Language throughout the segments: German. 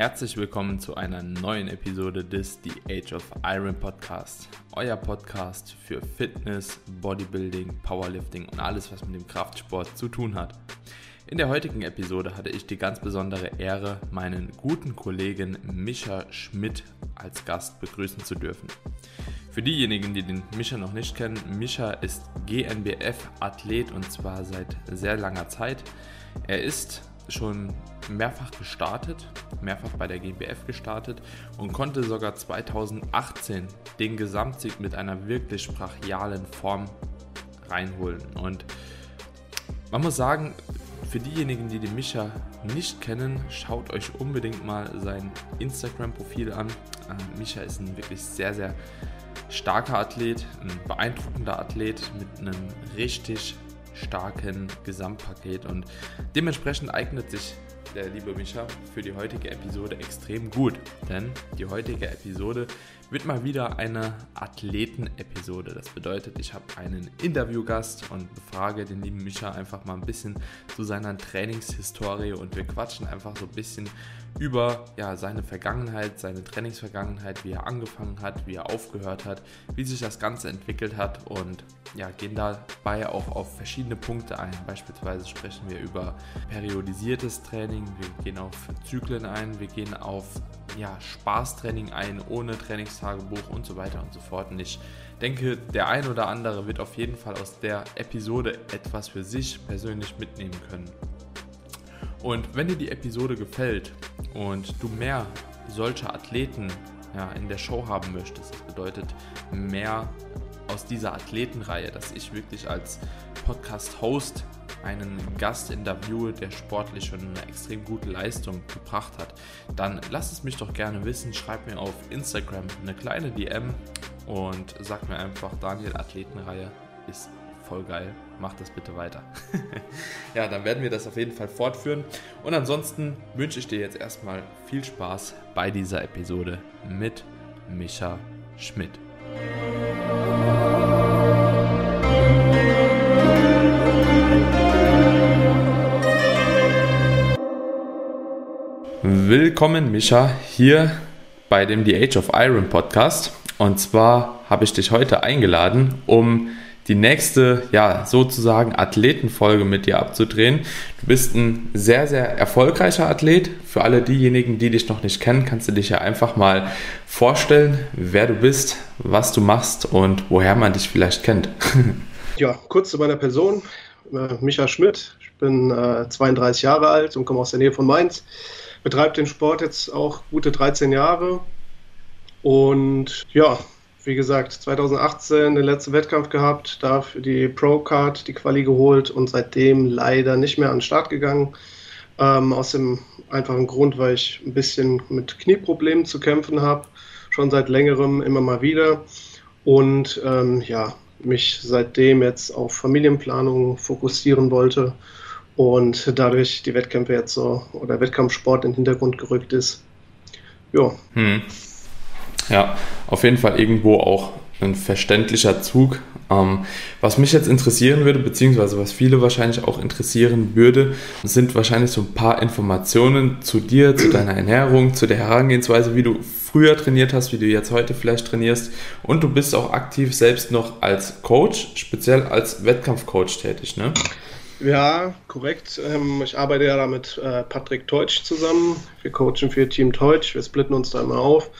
Herzlich willkommen zu einer neuen Episode des The Age of Iron Podcast. Euer Podcast für Fitness, Bodybuilding, Powerlifting und alles, was mit dem Kraftsport zu tun hat. In der heutigen Episode hatte ich die ganz besondere Ehre, meinen guten Kollegen Mischa Schmidt als Gast begrüßen zu dürfen. Für diejenigen, die den Mischa noch nicht kennen, Mischa ist GNBF-Athlet und zwar seit sehr langer Zeit. Er ist schon mehrfach gestartet, mehrfach bei der GmbF gestartet und konnte sogar 2018 den Gesamtsieg mit einer wirklich brachialen Form reinholen. Und man muss sagen, für diejenigen, die den Mischa nicht kennen, schaut euch unbedingt mal sein Instagram-Profil an. Äh, Mischa ist ein wirklich sehr, sehr starker Athlet, ein beeindruckender Athlet mit einem richtig starken Gesamtpaket und dementsprechend eignet sich der liebe Micha für die heutige Episode extrem gut, denn die heutige Episode wird mal wieder eine Athleten-Episode. Das bedeutet, ich habe einen Interviewgast und befrage den lieben Micha einfach mal ein bisschen zu seiner Trainingshistorie und wir quatschen einfach so ein bisschen über ja, seine Vergangenheit, seine Trainingsvergangenheit, wie er angefangen hat, wie er aufgehört hat, wie sich das Ganze entwickelt hat und ja, gehen dabei auch auf verschiedene Punkte ein. Beispielsweise sprechen wir über periodisiertes Training, wir gehen auf Zyklen ein, wir gehen auf ja, Spaßtraining ein, ohne Trainingstagebuch und so weiter und so fort. Und ich denke, der ein oder andere wird auf jeden Fall aus der Episode etwas für sich persönlich mitnehmen können. Und wenn dir die Episode gefällt und du mehr solcher Athleten ja, in der Show haben möchtest, das bedeutet mehr aus dieser Athletenreihe, dass ich wirklich als Podcast-Host einen Gast interviewe, der sportlich schon eine extrem gute Leistung gebracht hat, dann lass es mich doch gerne wissen. Schreib mir auf Instagram eine kleine DM und sag mir einfach, Daniel, Athletenreihe ist voll geil. Mach das bitte weiter. ja, dann werden wir das auf jeden Fall fortführen. Und ansonsten wünsche ich dir jetzt erstmal viel Spaß bei dieser Episode mit Micha Schmidt. Willkommen, Micha, hier bei dem The Age of Iron Podcast. Und zwar habe ich dich heute eingeladen, um die nächste, ja, sozusagen Athletenfolge mit dir abzudrehen. Du bist ein sehr, sehr erfolgreicher Athlet. Für alle diejenigen, die dich noch nicht kennen, kannst du dich ja einfach mal vorstellen, wer du bist, was du machst und woher man dich vielleicht kennt. ja, kurz zu meiner Person. Äh, Micha Schmidt. Ich bin äh, 32 Jahre alt und komme aus der Nähe von Mainz betreibe den Sport jetzt auch gute 13 Jahre. Und ja, wie gesagt, 2018 den letzten Wettkampf gehabt, dafür die Pro-Card, die Quali geholt und seitdem leider nicht mehr an den Start gegangen. Ähm, aus dem einfachen Grund, weil ich ein bisschen mit Knieproblemen zu kämpfen habe, schon seit längerem immer mal wieder. Und ähm, ja, mich seitdem jetzt auf Familienplanung fokussieren wollte und dadurch die Wettkämpfe jetzt so oder Wettkampfsport in den Hintergrund gerückt ist. Ja. Hm. Ja, auf jeden Fall irgendwo auch ein verständlicher Zug. Ähm, was mich jetzt interessieren würde, beziehungsweise was viele wahrscheinlich auch interessieren würde, sind wahrscheinlich so ein paar Informationen zu dir, zu deiner Ernährung, zu der Herangehensweise, wie du früher trainiert hast, wie du jetzt heute vielleicht trainierst. Und du bist auch aktiv selbst noch als Coach, speziell als Wettkampfcoach tätig, ne? Ja, korrekt. Ähm, ich arbeite ja da mit äh, Patrick Teutsch zusammen. Wir coachen für Team Teutsch. Wir splitten uns da immer auf.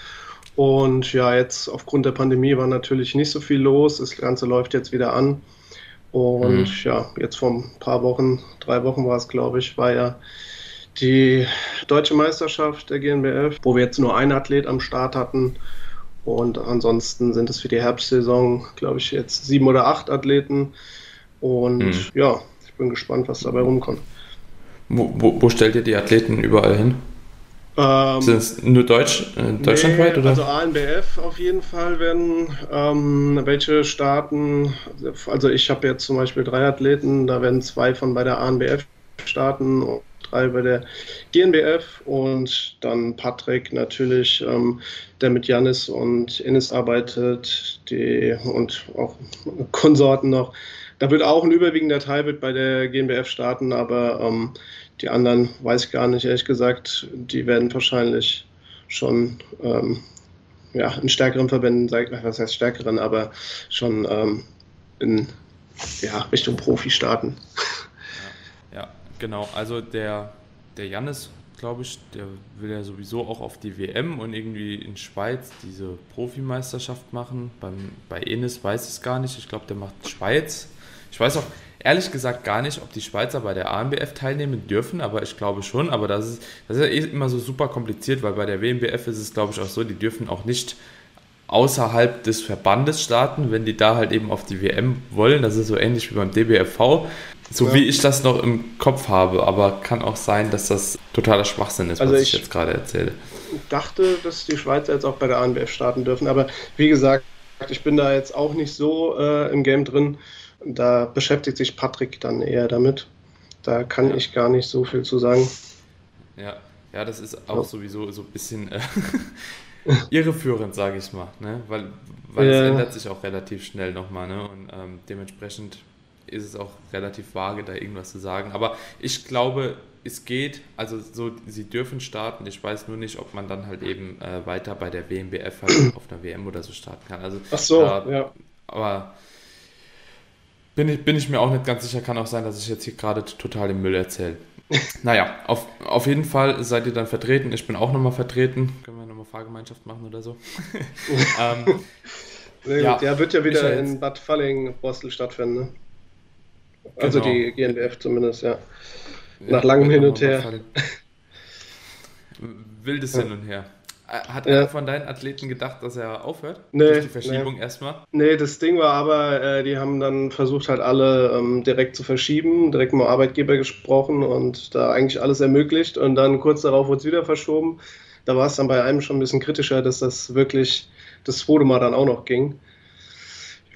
Und ja, jetzt aufgrund der Pandemie war natürlich nicht so viel los. Das Ganze läuft jetzt wieder an. Und mhm. ja, jetzt vor ein paar Wochen, drei Wochen war es, glaube ich, war ja die deutsche Meisterschaft der GNBF, wo wir jetzt nur einen Athlet am Start hatten. Und ansonsten sind es für die Herbstsaison, glaube ich, jetzt sieben oder acht Athleten. Und mhm. ja, bin gespannt, was dabei rumkommt. Wo, wo, wo stellt ihr die Athleten überall hin? Ähm, Sind es nur Deutsch, äh, deutschlandweit? Nee, oder? Also ANBF auf jeden Fall werden ähm, welche starten. Also ich habe jetzt zum Beispiel drei Athleten, da werden zwei von bei der ANBF starten und drei bei der GNBF und dann Patrick natürlich, ähm, der mit Janis und Ines arbeitet, die und auch Konsorten noch da wird auch ein überwiegender Teil wird bei der GmbF starten, aber ähm, die anderen weiß ich gar nicht, ehrlich gesagt. Die werden wahrscheinlich schon ähm, ja, in stärkeren Verbänden, was heißt stärkeren, aber schon ähm, in ja, Richtung Profi starten. Ja, ja, genau. Also der, der Jannis, glaube ich, der will ja sowieso auch auf die WM und irgendwie in Schweiz diese Profimeisterschaft machen. Beim, bei Enes weiß ich es gar nicht. Ich glaube, der macht Schweiz. Ich weiß auch, ehrlich gesagt gar nicht, ob die Schweizer bei der ANBF teilnehmen dürfen, aber ich glaube schon. Aber das ist, das ist ja eh immer so super kompliziert, weil bei der WMBF ist es, glaube ich, auch so, die dürfen auch nicht außerhalb des Verbandes starten, wenn die da halt eben auf die WM wollen. Das ist so ähnlich wie beim DBFV, so ja. wie ich das noch im Kopf habe. Aber kann auch sein, dass das totaler Schwachsinn ist, also was ich, ich jetzt gerade erzähle. Ich dachte, dass die Schweizer jetzt auch bei der ANBF starten dürfen, aber wie gesagt, ich bin da jetzt auch nicht so äh, im Game drin. Da beschäftigt sich Patrick dann eher damit. Da kann ja. ich gar nicht so viel zu sagen. Ja, ja das ist auch ja. sowieso so ein bisschen äh, irreführend, sage ich mal. Ne? Weil, weil ja. es ändert sich auch relativ schnell nochmal. Ne? Und ähm, dementsprechend ist es auch relativ vage, da irgendwas zu sagen. Aber ich glaube, es geht, also so, sie dürfen starten. Ich weiß nur nicht, ob man dann halt eben äh, weiter bei der WMBF halt auf einer WM oder so starten kann. Also, Ach so, äh, ja. Aber bin ich, bin ich mir auch nicht ganz sicher. Kann auch sein, dass ich jetzt hier gerade total im Müll erzähle. naja, auf, auf jeden Fall seid ihr dann vertreten. Ich bin auch nochmal vertreten. Können wir nochmal Fahrgemeinschaft machen oder so? ähm, ja, ja, wird ja wieder in Bad Falling-Bostel stattfinden. Ne? Also genau. die GNBF zumindest, ja. Nach ja, langem Hin und her. Wildes ja. Hin und her. Äh, hat ja. einer von deinen Athleten gedacht, dass er aufhört? Nee, Durch die Verschiebung nee. erstmal? Nee, das Ding war aber, äh, die haben dann versucht halt alle ähm, direkt zu verschieben, direkt mit dem Arbeitgeber gesprochen und da eigentlich alles ermöglicht und dann kurz darauf wurde es wieder verschoben. Da war es dann bei einem schon ein bisschen kritischer, dass das wirklich das zweite Mal dann auch noch ging.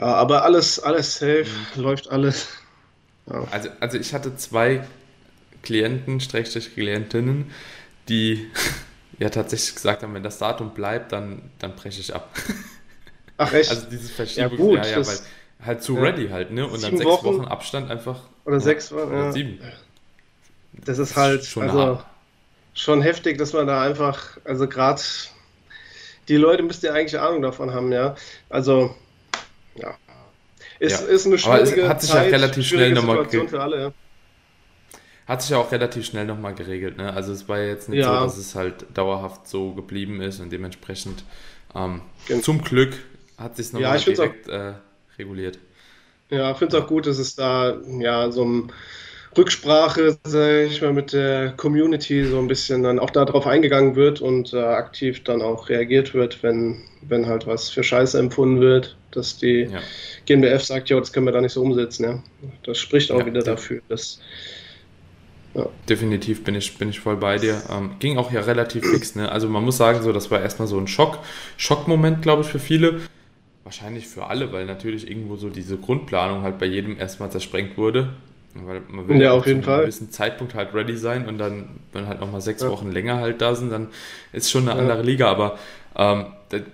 Ja, aber alles, alles safe, mhm. läuft alles. Ja. Also, also ich hatte zwei Klienten, Schrägstrich Klientinnen, die ja tatsächlich gesagt haben, wenn das Datum bleibt, dann, dann breche ich ab. Ach echt? Also dieses Verschiebung, ja, gut, ja, ja, weil halt zu ja. ready halt, ne? Und dann sechs Wochen, Wochen, Abstand einfach. Oder sechs Wochen, ja. sieben. Das ist halt schon, also, schon heftig, dass man da einfach, also gerade die Leute müssten ja eigentlich Ahnung davon haben, ja. Also, ja. Ist, ja. ist eine schwierige hat sich Zeit, ja relativ schnell nochmal für alle, ja. Hat sich ja auch relativ schnell nochmal geregelt. Ne? Also es war jetzt nicht ja. so, dass es halt dauerhaft so geblieben ist und dementsprechend ähm, genau. zum Glück hat sich es nochmal ja, direkt auch, äh, reguliert. Ja, ich finde es auch gut, dass es da ja so ein Rücksprache, sag ich mal, mit der Community so ein bisschen dann auch darauf eingegangen wird und äh, aktiv dann auch reagiert wird, wenn, wenn halt was für Scheiße empfunden wird, dass die ja. GmbF sagt, ja, das können wir da nicht so umsetzen. Ja. Das spricht auch ja, wieder dafür, dass ja. Definitiv bin ich, bin ich voll bei dir. Ähm, ging auch ja relativ fix. Ne? Also man muss sagen, so, das war erstmal so ein Schock, Schockmoment, glaube ich, für viele. Wahrscheinlich für alle, weil natürlich irgendwo so diese Grundplanung halt bei jedem erstmal zersprengt wurde. Weil man will ja, auf jeden zu einem gewissen Zeitpunkt halt ready sein und dann, wenn halt nochmal sechs ja. Wochen länger halt da sind, dann ist schon eine andere Liga. Aber ähm,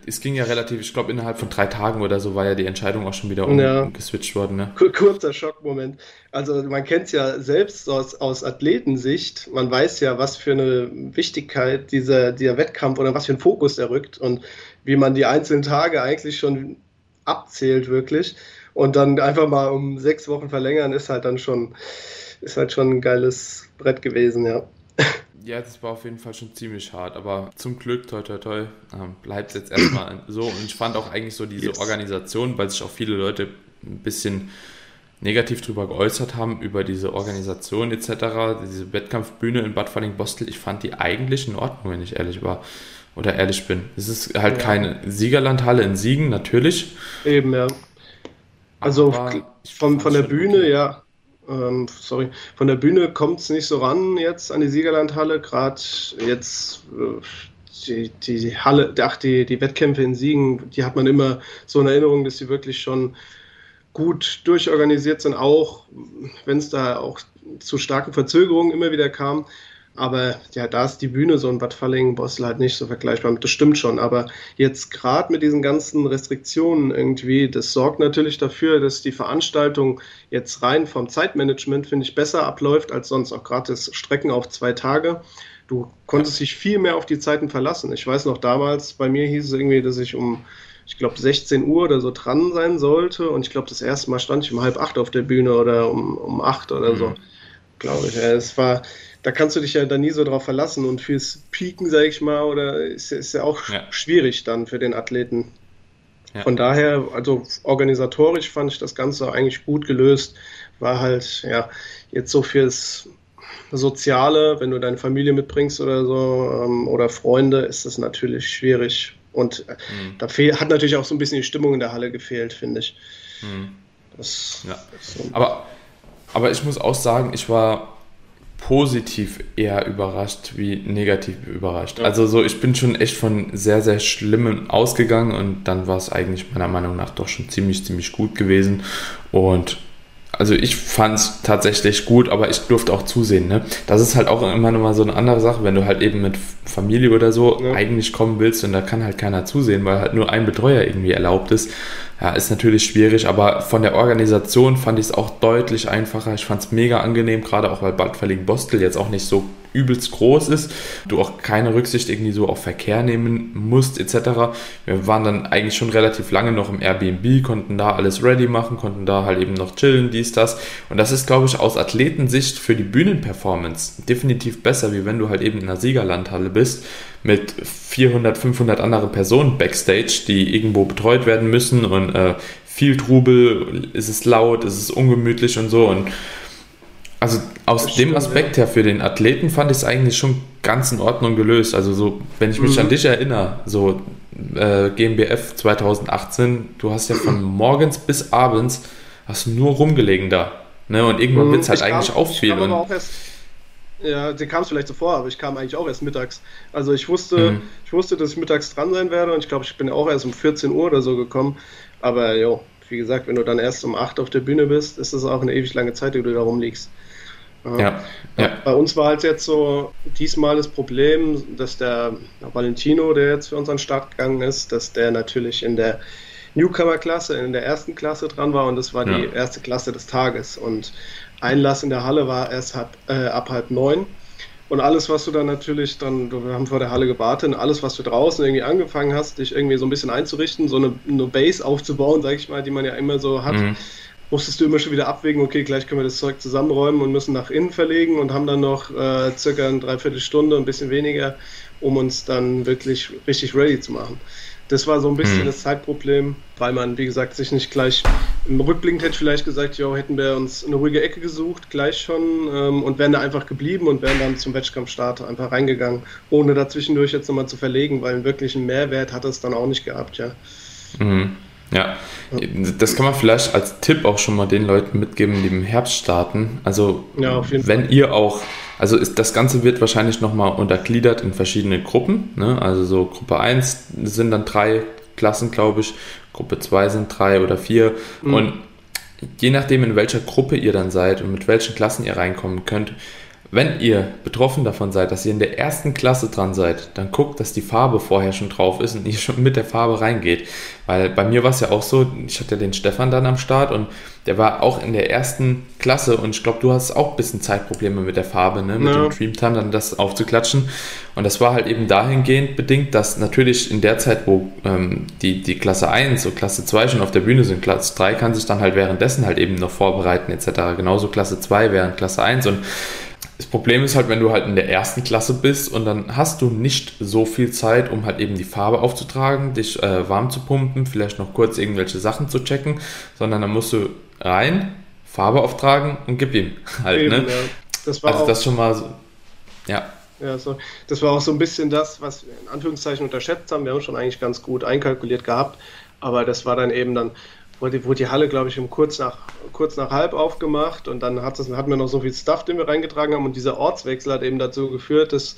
es ging ja relativ, ich glaube, innerhalb von drei Tagen oder so war ja die Entscheidung auch schon wieder um, ja. umgeswitcht worden. Ne? Kurzer Schockmoment. Also man kennt es ja selbst aus, aus Athletensicht. Man weiß ja, was für eine Wichtigkeit dieser, dieser Wettkampf oder was für ein Fokus er rückt und wie man die einzelnen Tage eigentlich schon abzählt wirklich. Und dann einfach mal um sechs Wochen verlängern ist halt dann schon, ist halt schon ein geiles Brett gewesen, ja. Ja, das war auf jeden Fall schon ziemlich hart, aber zum Glück, toi toi toi, ähm, bleibt es jetzt erstmal so. Und ich fand auch eigentlich so diese yes. Organisation, weil sich auch viele Leute ein bisschen negativ darüber geäußert haben, über diese Organisation etc., diese Wettkampfbühne in Bad Falling-Bostel, ich fand die eigentlich in Ordnung, wenn ich ehrlich war oder ehrlich bin. Es ist halt ja. keine Siegerlandhalle in Siegen, natürlich. Eben, ja. Also von, von der Bühne, gut. ja, ähm, sorry, von der Bühne kommt es nicht so ran jetzt an die Siegerlandhalle. Gerade jetzt äh, die, die Halle, ach, die, die Wettkämpfe in Siegen, die hat man immer so in Erinnerung, dass sie wirklich schon gut durchorganisiert sind, auch wenn es da auch zu starken Verzögerungen immer wieder kam. Aber ja, da ist die Bühne so in Bad Fallingen, Bossel halt nicht so vergleichbar. Das stimmt schon. Aber jetzt gerade mit diesen ganzen Restriktionen irgendwie, das sorgt natürlich dafür, dass die Veranstaltung jetzt rein vom Zeitmanagement, finde ich, besser abläuft als sonst. Auch gerade das Strecken auf zwei Tage. Du konntest dich viel mehr auf die Zeiten verlassen. Ich weiß noch damals, bei mir hieß es irgendwie, dass ich um ich glaube, 16 Uhr oder so dran sein sollte. Und ich glaube, das erste Mal stand ich um halb acht auf der Bühne oder um, um acht oder mhm. so, glaube ich. Es war, da kannst du dich ja dann nie so drauf verlassen. Und fürs Pieken, sage ich mal, oder ist, ist ja auch ja. schwierig dann für den Athleten. Ja. Von daher, also organisatorisch fand ich das Ganze eigentlich gut gelöst. War halt, ja, jetzt so fürs Soziale, wenn du deine Familie mitbringst oder so, ähm, oder Freunde, ist das natürlich schwierig. Und äh, mhm. da hat natürlich auch so ein bisschen die Stimmung in der Halle gefehlt, finde ich. Mhm. Das, ja. so aber, aber ich muss auch sagen, ich war positiv eher überrascht wie negativ überrascht. Ja. Also so, ich bin schon echt von sehr, sehr Schlimmen ausgegangen und dann war es eigentlich meiner Meinung nach doch schon ziemlich, ziemlich gut gewesen. Und also ich fand es tatsächlich gut, aber ich durfte auch zusehen. Ne? Das ist halt auch immer noch mal so eine andere Sache, wenn du halt eben mit Familie oder so ja. eigentlich kommen willst und da kann halt keiner zusehen, weil halt nur ein Betreuer irgendwie erlaubt ist. Ja, ist natürlich schwierig, aber von der Organisation fand ich es auch deutlich einfacher. Ich fand es mega angenehm, gerade auch weil Bad Verlingen-Bostel jetzt auch nicht so übelst groß ist, du auch keine Rücksicht irgendwie so auf Verkehr nehmen musst etc. Wir waren dann eigentlich schon relativ lange noch im Airbnb, konnten da alles ready machen, konnten da halt eben noch chillen, dies, das. Und das ist, glaube ich, aus Athletensicht für die Bühnenperformance definitiv besser, wie wenn du halt eben in einer Siegerlandhalle bist mit 400, 500 anderen Personen backstage, die irgendwo betreut werden müssen und äh, viel Trubel, ist es laut, ist es ungemütlich und so und also aus das dem stimmt, Aspekt ja. her für den Athleten fand ich es eigentlich schon ganz in Ordnung gelöst. Also so, wenn ich mich mhm. an dich erinnere, so äh, GmbF 2018, du hast ja von morgens bis abends hast nur rumgelegen da. Ne? Und irgendwann mhm, wird es halt eigentlich kam, auch viel. Und, auch erst, ja, dir kam es vielleicht so vor, aber ich kam eigentlich auch erst mittags. Also ich wusste, mhm. ich wusste, dass ich mittags dran sein werde und ich glaube, ich bin auch erst um 14 Uhr oder so gekommen. Aber jo, wie gesagt, wenn du dann erst um 8 auf der Bühne bist, ist das auch eine ewig lange Zeit, die du da rumliegst. Ja, ja. Bei uns war halt jetzt so diesmal das Problem, dass der Valentino, der jetzt für unseren Start gegangen ist, dass der natürlich in der Newcomer-Klasse, in der ersten Klasse dran war und das war ja. die erste Klasse des Tages. Und Einlass in der Halle war erst halb, äh, ab halb neun. Und alles, was du dann natürlich dann, wir haben vor der Halle gewartet, alles, was du draußen irgendwie angefangen hast, dich irgendwie so ein bisschen einzurichten, so eine, eine Base aufzubauen, sag ich mal, die man ja immer so hat, mhm musstest du immer schon wieder abwägen, okay, gleich können wir das Zeug zusammenräumen und müssen nach innen verlegen und haben dann noch äh, circa eine Dreiviertelstunde, ein bisschen weniger, um uns dann wirklich richtig ready zu machen. Das war so ein bisschen mhm. das Zeitproblem, weil man, wie gesagt, sich nicht gleich im Rückblick hätte vielleicht gesagt, ja, hätten wir uns eine ruhige Ecke gesucht, gleich schon, ähm, und wären da einfach geblieben und wären dann zum Wettkampfstart einfach reingegangen, ohne dazwischendurch jetzt nochmal zu verlegen, weil einen wirklichen Mehrwert hat es dann auch nicht gehabt, ja. Mhm. Ja, das kann man vielleicht als Tipp auch schon mal den Leuten mitgeben, die im Herbst starten. Also, ja, wenn Fall. ihr auch, also ist, das Ganze wird wahrscheinlich nochmal untergliedert in verschiedene Gruppen. Ne? Also, so Gruppe 1 sind dann drei Klassen, glaube ich, Gruppe 2 sind drei oder vier. Mhm. Und je nachdem, in welcher Gruppe ihr dann seid und mit welchen Klassen ihr reinkommen könnt, wenn ihr betroffen davon seid, dass ihr in der ersten Klasse dran seid, dann guckt, dass die Farbe vorher schon drauf ist und ihr schon mit der Farbe reingeht. Weil bei mir war es ja auch so, ich hatte den Stefan dann am Start und der war auch in der ersten Klasse und ich glaube, du hast auch ein bisschen Zeitprobleme mit der Farbe, ne? mit ja. dem Dreamtime dann das aufzuklatschen. Und das war halt eben dahingehend bedingt, dass natürlich in der Zeit, wo ähm, die, die Klasse 1 und Klasse 2 schon auf der Bühne sind, Klasse 3 kann sich dann halt währenddessen halt eben noch vorbereiten etc. Genauso Klasse 2 während Klasse 1 und das Problem ist halt, wenn du halt in der ersten Klasse bist und dann hast du nicht so viel Zeit, um halt eben die Farbe aufzutragen, dich äh, warm zu pumpen, vielleicht noch kurz irgendwelche Sachen zu checken, sondern dann musst du rein, Farbe auftragen und gib ihm halt. Eben, ne? Ja. Das war also das schon mal so, ja. Ja, so, das war auch so ein bisschen das, was wir in Anführungszeichen unterschätzt haben. Wir haben schon eigentlich ganz gut einkalkuliert gehabt, aber das war dann eben dann wurde, wurde die Halle, glaube ich, um kurz nach, kurz nach halb aufgemacht und dann hat es, hatten wir noch so viel Stuff, den wir reingetragen haben und dieser Ortswechsel hat eben dazu geführt, dass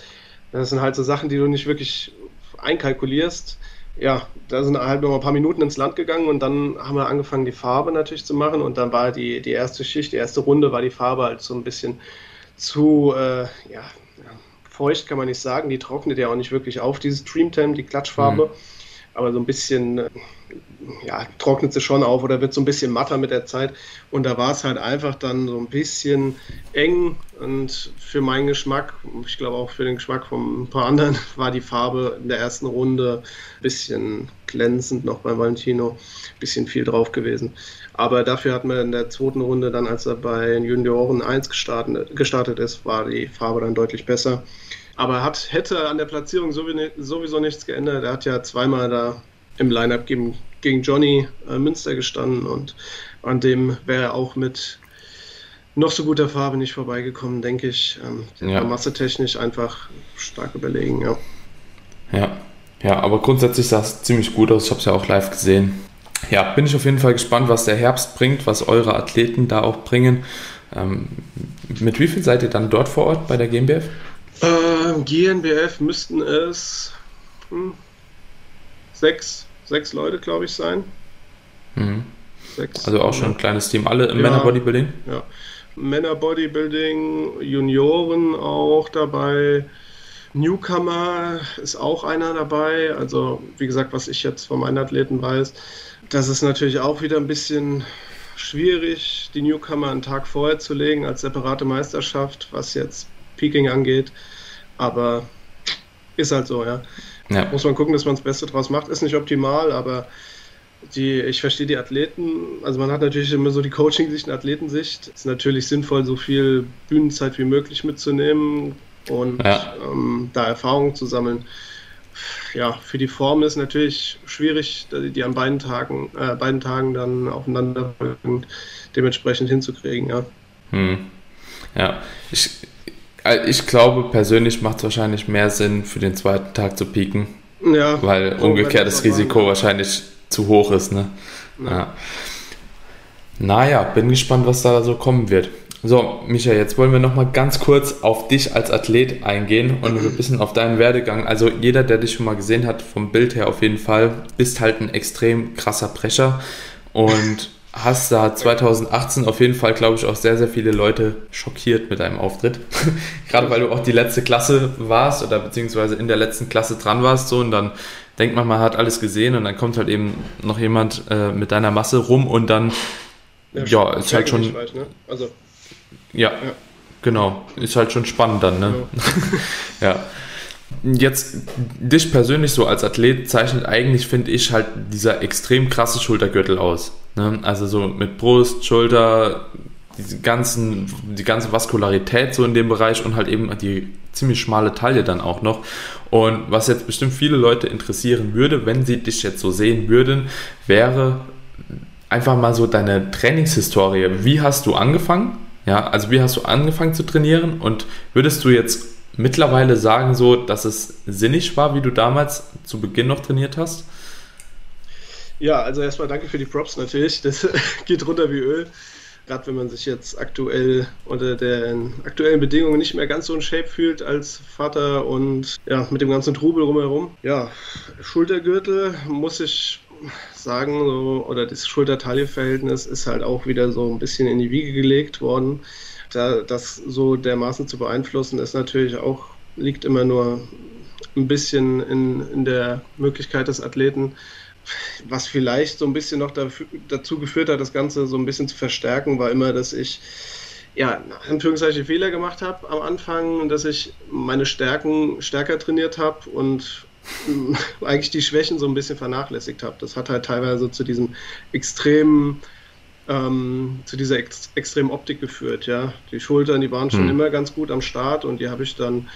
das sind halt so Sachen, die du nicht wirklich einkalkulierst. Ja, da sind halt noch ein paar Minuten ins Land gegangen und dann haben wir angefangen, die Farbe natürlich zu machen und dann war die, die erste Schicht, die erste Runde war die Farbe halt so ein bisschen zu, äh, ja, feucht kann man nicht sagen, die trocknet ja auch nicht wirklich auf, dieses Dreamtime, die Klatschfarbe. Mhm. Aber so ein bisschen, äh, ja, trocknet sie schon auf oder wird so ein bisschen matter mit der Zeit. Und da war es halt einfach dann so ein bisschen eng. Und für meinen Geschmack, ich glaube auch für den Geschmack von ein paar anderen, war die Farbe in der ersten Runde ein bisschen glänzend noch bei Valentino. Ein bisschen viel drauf gewesen. Aber dafür hat man in der zweiten Runde dann, als er bei Junioren 1 gestartet, gestartet ist, war die Farbe dann deutlich besser. Aber hat, hätte an der Platzierung sowieso nichts geändert. Er hat ja zweimal da im Lineup gegen, gegen Johnny äh, Münster gestanden und an dem wäre er auch mit noch so guter Farbe nicht vorbeigekommen, denke ich. Ähm, ja. Massetechnisch einfach stark überlegen, ja. Ja, ja, aber grundsätzlich sah es ziemlich gut aus. Ich habe es ja auch live gesehen. Ja, bin ich auf jeden Fall gespannt, was der Herbst bringt, was eure Athleten da auch bringen. Ähm, mit wie viel seid ihr dann dort vor Ort bei der GmbF? Äh, GNBF müssten es hm, sechs, sechs Leute, glaube ich, sein. Mhm. Sechs, also auch schon ein kleines Team. Alle im ja, Männerbodybuilding? Ja. Männerbodybuilding, Junioren auch dabei. Newcomer ist auch einer dabei. Also, wie gesagt, was ich jetzt von meinen Athleten weiß, das ist natürlich auch wieder ein bisschen schwierig, die Newcomer einen Tag vorher zu legen als separate Meisterschaft, was jetzt Peking angeht. Aber ist halt so, ja. Ja. Muss man gucken, dass man das Beste draus macht. Ist nicht optimal, aber die, ich verstehe die Athleten, also man hat natürlich immer so die Coaching-Sicht und Athletensicht. Es ist natürlich sinnvoll, so viel Bühnenzeit wie möglich mitzunehmen und ja. ähm, da Erfahrungen zu sammeln. Ja, für die Form ist natürlich schwierig, die an beiden Tagen, äh, beiden Tagen dann aufeinander dementsprechend hinzukriegen, ja. Hm. Ja, ich, ich glaube, persönlich macht es wahrscheinlich mehr Sinn, für den zweiten Tag zu pieken. Ja. Weil umgekehrt das Risiko war, wahrscheinlich zu hoch ist. Ne? Ja. ja. Naja, bin gespannt, was da so kommen wird. So, Micha, jetzt wollen wir nochmal ganz kurz auf dich als Athlet eingehen und ein bisschen auf deinen Werdegang. Also jeder, der dich schon mal gesehen hat, vom Bild her auf jeden Fall, bist halt ein extrem krasser Brecher und hast da 2018 auf jeden Fall, glaube ich, auch sehr, sehr viele Leute schockiert mit deinem Auftritt. Gerade weil du auch die letzte Klasse warst oder beziehungsweise in der letzten Klasse dran warst so und dann denkt man, man hat alles gesehen und dann kommt halt eben noch jemand äh, mit deiner Masse rum und dann ja, ja ist halt schon weit, ne? also, ja, ja, genau, ist halt schon spannend dann, ne? ja. ja. Jetzt dich persönlich so als Athlet zeichnet eigentlich, finde ich, halt dieser extrem krasse Schultergürtel aus. Ne? Also so mit Brust, Schulter, die, ganzen, die ganze Vaskularität so in dem Bereich und halt eben die ziemlich schmale Taille dann auch noch. Und was jetzt bestimmt viele Leute interessieren würde, wenn sie dich jetzt so sehen würden, wäre einfach mal so deine Trainingshistorie. Wie hast du angefangen? Ja, also wie hast du angefangen zu trainieren und würdest du jetzt mittlerweile sagen, so, dass es sinnig war, wie du damals zu Beginn noch trainiert hast? Ja, also erstmal danke für die Props natürlich. Das geht runter wie Öl. Gerade wenn man sich jetzt aktuell unter den aktuellen Bedingungen nicht mehr ganz so in Shape fühlt als Vater und ja, mit dem ganzen Trubel rumherum. Ja, Schultergürtel muss ich sagen, so, oder das Schulter-Taille-Verhältnis ist halt auch wieder so ein bisschen in die Wiege gelegt worden da, das so dermaßen zu beeinflussen, ist natürlich auch, liegt immer nur ein bisschen in, in der Möglichkeit des Athleten, was vielleicht so ein bisschen noch dafür, dazu geführt hat, das Ganze so ein bisschen zu verstärken, war immer, dass ich ja, Anführungszeichen Fehler gemacht habe am Anfang, dass ich meine Stärken stärker trainiert habe und eigentlich die Schwächen so ein bisschen vernachlässigt habe. Das hat halt teilweise zu diesem extremen ähm, zu dieser ex extremen Optik geführt. Ja, die Schultern, die waren schon hm. immer ganz gut am Start und die habe ich dann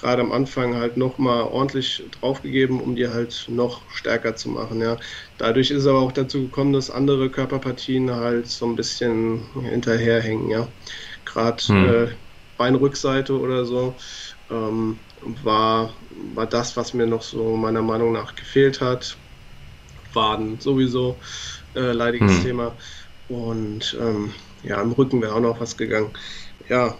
gerade am Anfang halt nochmal ordentlich draufgegeben, um die halt noch stärker zu machen. Ja. Dadurch ist aber auch dazu gekommen, dass andere Körperpartien halt so ein bisschen hinterherhängen. Ja. Gerade hm. äh, Beinrückseite oder so ähm, war, war das, was mir noch so meiner Meinung nach gefehlt hat. Waden sowieso äh, leidiges hm. Thema. Und ähm, ja, im Rücken wäre auch noch was gegangen. Ja,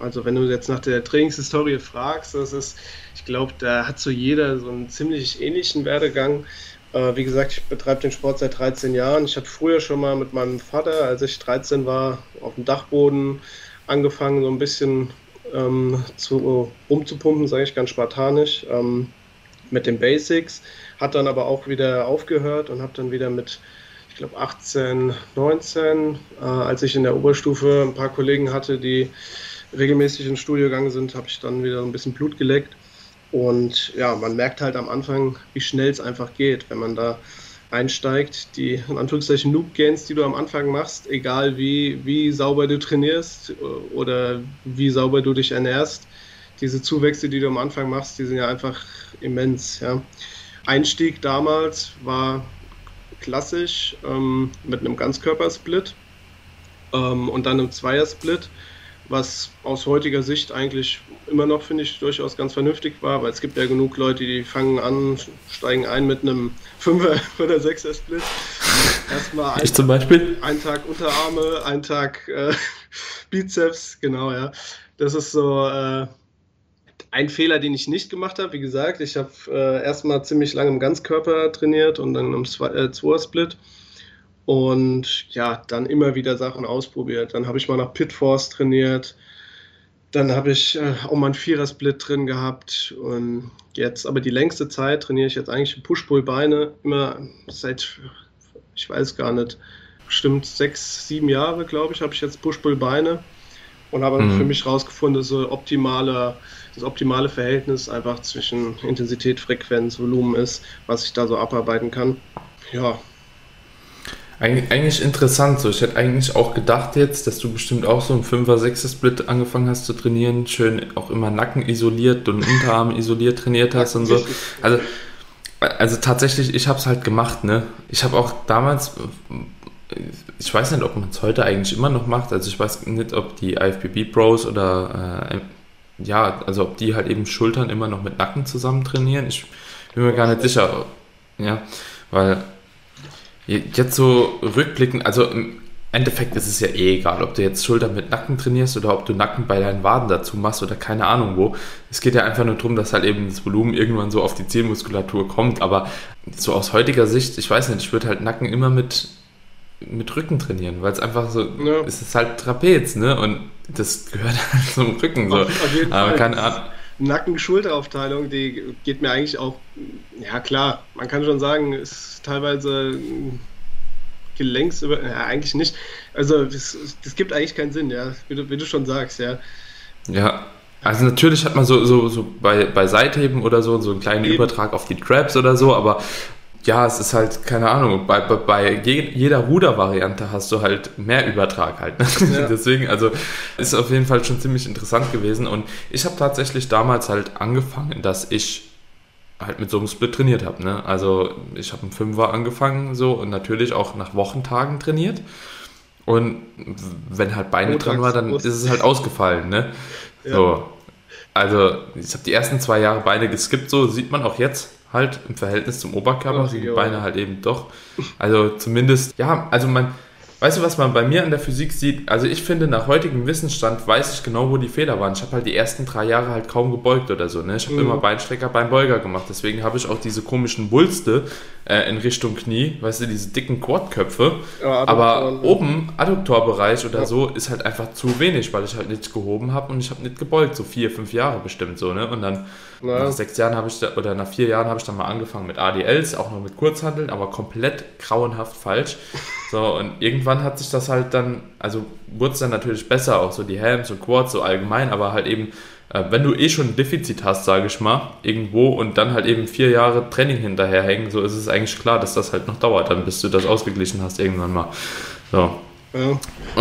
also wenn du jetzt nach der Trainingshistorie fragst, das ist, ich glaube, da hat so jeder so einen ziemlich ähnlichen Werdegang. Äh, wie gesagt, ich betreibe den Sport seit 13 Jahren. Ich habe früher schon mal mit meinem Vater, als ich 13 war, auf dem Dachboden angefangen, so ein bisschen ähm, zu, umzupumpen, sage ich ganz spartanisch, ähm, mit den Basics. Hat dann aber auch wieder aufgehört und habe dann wieder mit, ich glaube, 18, 19, äh, als ich in der Oberstufe ein paar Kollegen hatte, die regelmäßig ins Studio gegangen sind, habe ich dann wieder ein bisschen Blut geleckt. Und ja, man merkt halt am Anfang, wie schnell es einfach geht, wenn man da einsteigt. Die in Anführungszeichen Loop Gains, die du am Anfang machst, egal wie, wie sauber du trainierst oder wie sauber du dich ernährst, diese Zuwächse, die du am Anfang machst, die sind ja einfach immens. Ja. Einstieg damals war klassisch ähm, mit einem Ganzkörpersplit ähm, und dann einem Zweiersplit was aus heutiger Sicht eigentlich immer noch, finde ich, durchaus ganz vernünftig war, weil es gibt ja genug Leute, die fangen an, steigen ein mit einem 5er oder 6er Split. Erstmal ein, ich zum Beispiel? Einen Tag Unterarme, einen Tag äh, Bizeps, genau, ja. Das ist so äh, ein Fehler, den ich nicht gemacht habe. Wie gesagt, ich habe äh, erstmal ziemlich lange im Ganzkörper trainiert und dann im 2er Split und ja, dann immer wieder Sachen ausprobiert. Dann habe ich mal nach Pitforce trainiert. Dann habe ich äh, auch mal einen Vierer-Split drin gehabt. Und jetzt, aber die längste Zeit trainiere ich jetzt eigentlich Push-Pull-Beine. Immer seit, ich weiß gar nicht, bestimmt sechs, sieben Jahre, glaube ich, habe ich jetzt Push-Pull-Beine. Und habe mhm. für mich herausgefunden, dass so optimale, das optimale Verhältnis einfach zwischen Intensität, Frequenz, Volumen ist, was ich da so abarbeiten kann. Ja, Eig eigentlich interessant. So, ich hätte eigentlich auch gedacht jetzt, dass du bestimmt auch so ein 5er, 6er Split angefangen hast zu trainieren, schön auch immer Nacken isoliert und Unterarm isoliert trainiert hast und so. Also, also tatsächlich, ich habe es halt gemacht, ne? Ich habe auch damals, ich weiß nicht, ob man es heute eigentlich immer noch macht. Also ich weiß nicht, ob die IFBB Pros oder äh, ja, also ob die halt eben Schultern immer noch mit Nacken zusammen trainieren. Ich bin mir gar nicht sicher. Ja, weil Jetzt so rückblicken, also im Endeffekt ist es ja eh egal, ob du jetzt Schulter mit Nacken trainierst oder ob du Nacken bei deinen Waden dazu machst oder keine Ahnung wo. Es geht ja einfach nur darum, dass halt eben das Volumen irgendwann so auf die Zielmuskulatur kommt. Aber so aus heutiger Sicht, ich weiß nicht, ich würde halt Nacken immer mit, mit Rücken trainieren, weil es einfach so, ja. es ist halt Trapez, ne? Und das gehört halt zum Rücken. So. Auf, jeden Aber Fall. keine Ahnung. Nacken-Schulteraufteilung, die geht mir eigentlich auch, ja klar, man kann schon sagen, ist teilweise Gelenks über, ja eigentlich nicht. Also das, das gibt eigentlich keinen Sinn, ja, wie du, wie du schon sagst, ja. Ja, also natürlich hat man so, so, so bei, bei Seitheben oder so, so einen kleinen Eben. Übertrag auf die Traps oder so, aber ja, es ist halt, keine Ahnung, bei, bei, bei jeder Rudervariante hast du halt mehr Übertrag halt. Ne? Ja. Deswegen, also ist auf jeden Fall schon ziemlich interessant gewesen. Und ich habe tatsächlich damals halt angefangen, dass ich halt mit so einem Split trainiert habe. Ne? Also ich habe im Fünfer angefangen so und natürlich auch nach Wochentagen trainiert. Und wenn halt Beine Montags dran war, dann ist es halt ausgefallen. Ne? Ja. So. Also ich habe die ersten zwei Jahre Beine geskippt, so sieht man auch jetzt halt im Verhältnis zum Oberkörper Ach, sind die Beine halt eben doch. Also zumindest, ja, also man, weißt du, was man bei mir an der Physik sieht? Also ich finde, nach heutigem Wissensstand weiß ich genau, wo die Fehler waren. Ich habe halt die ersten drei Jahre halt kaum gebeugt oder so. Ne? Ich habe mhm. immer Beinstrecker beim Beuger gemacht. Deswegen habe ich auch diese komischen Wulste äh, in Richtung Knie, weißt du, diese dicken Quadköpfe. Ja, Aber oben, Adduktorbereich oder ja. so, ist halt einfach zu wenig, weil ich halt nicht gehoben habe und ich habe nicht gebeugt. So vier, fünf Jahre bestimmt so. Ne? Und dann ja. Nach sechs Jahren habe ich da, oder nach vier Jahren habe ich dann mal angefangen mit ADLs, auch noch mit Kurzhandeln, aber komplett grauenhaft falsch. So, und irgendwann hat sich das halt dann, also wurde es dann natürlich besser, auch so die Helms und Quads so allgemein, aber halt eben, äh, wenn du eh schon ein Defizit hast, sage ich mal, irgendwo und dann halt eben vier Jahre Training hinterherhängen, so ist es eigentlich klar, dass das halt noch dauert, dann bis du das ausgeglichen hast irgendwann mal. So. Ja.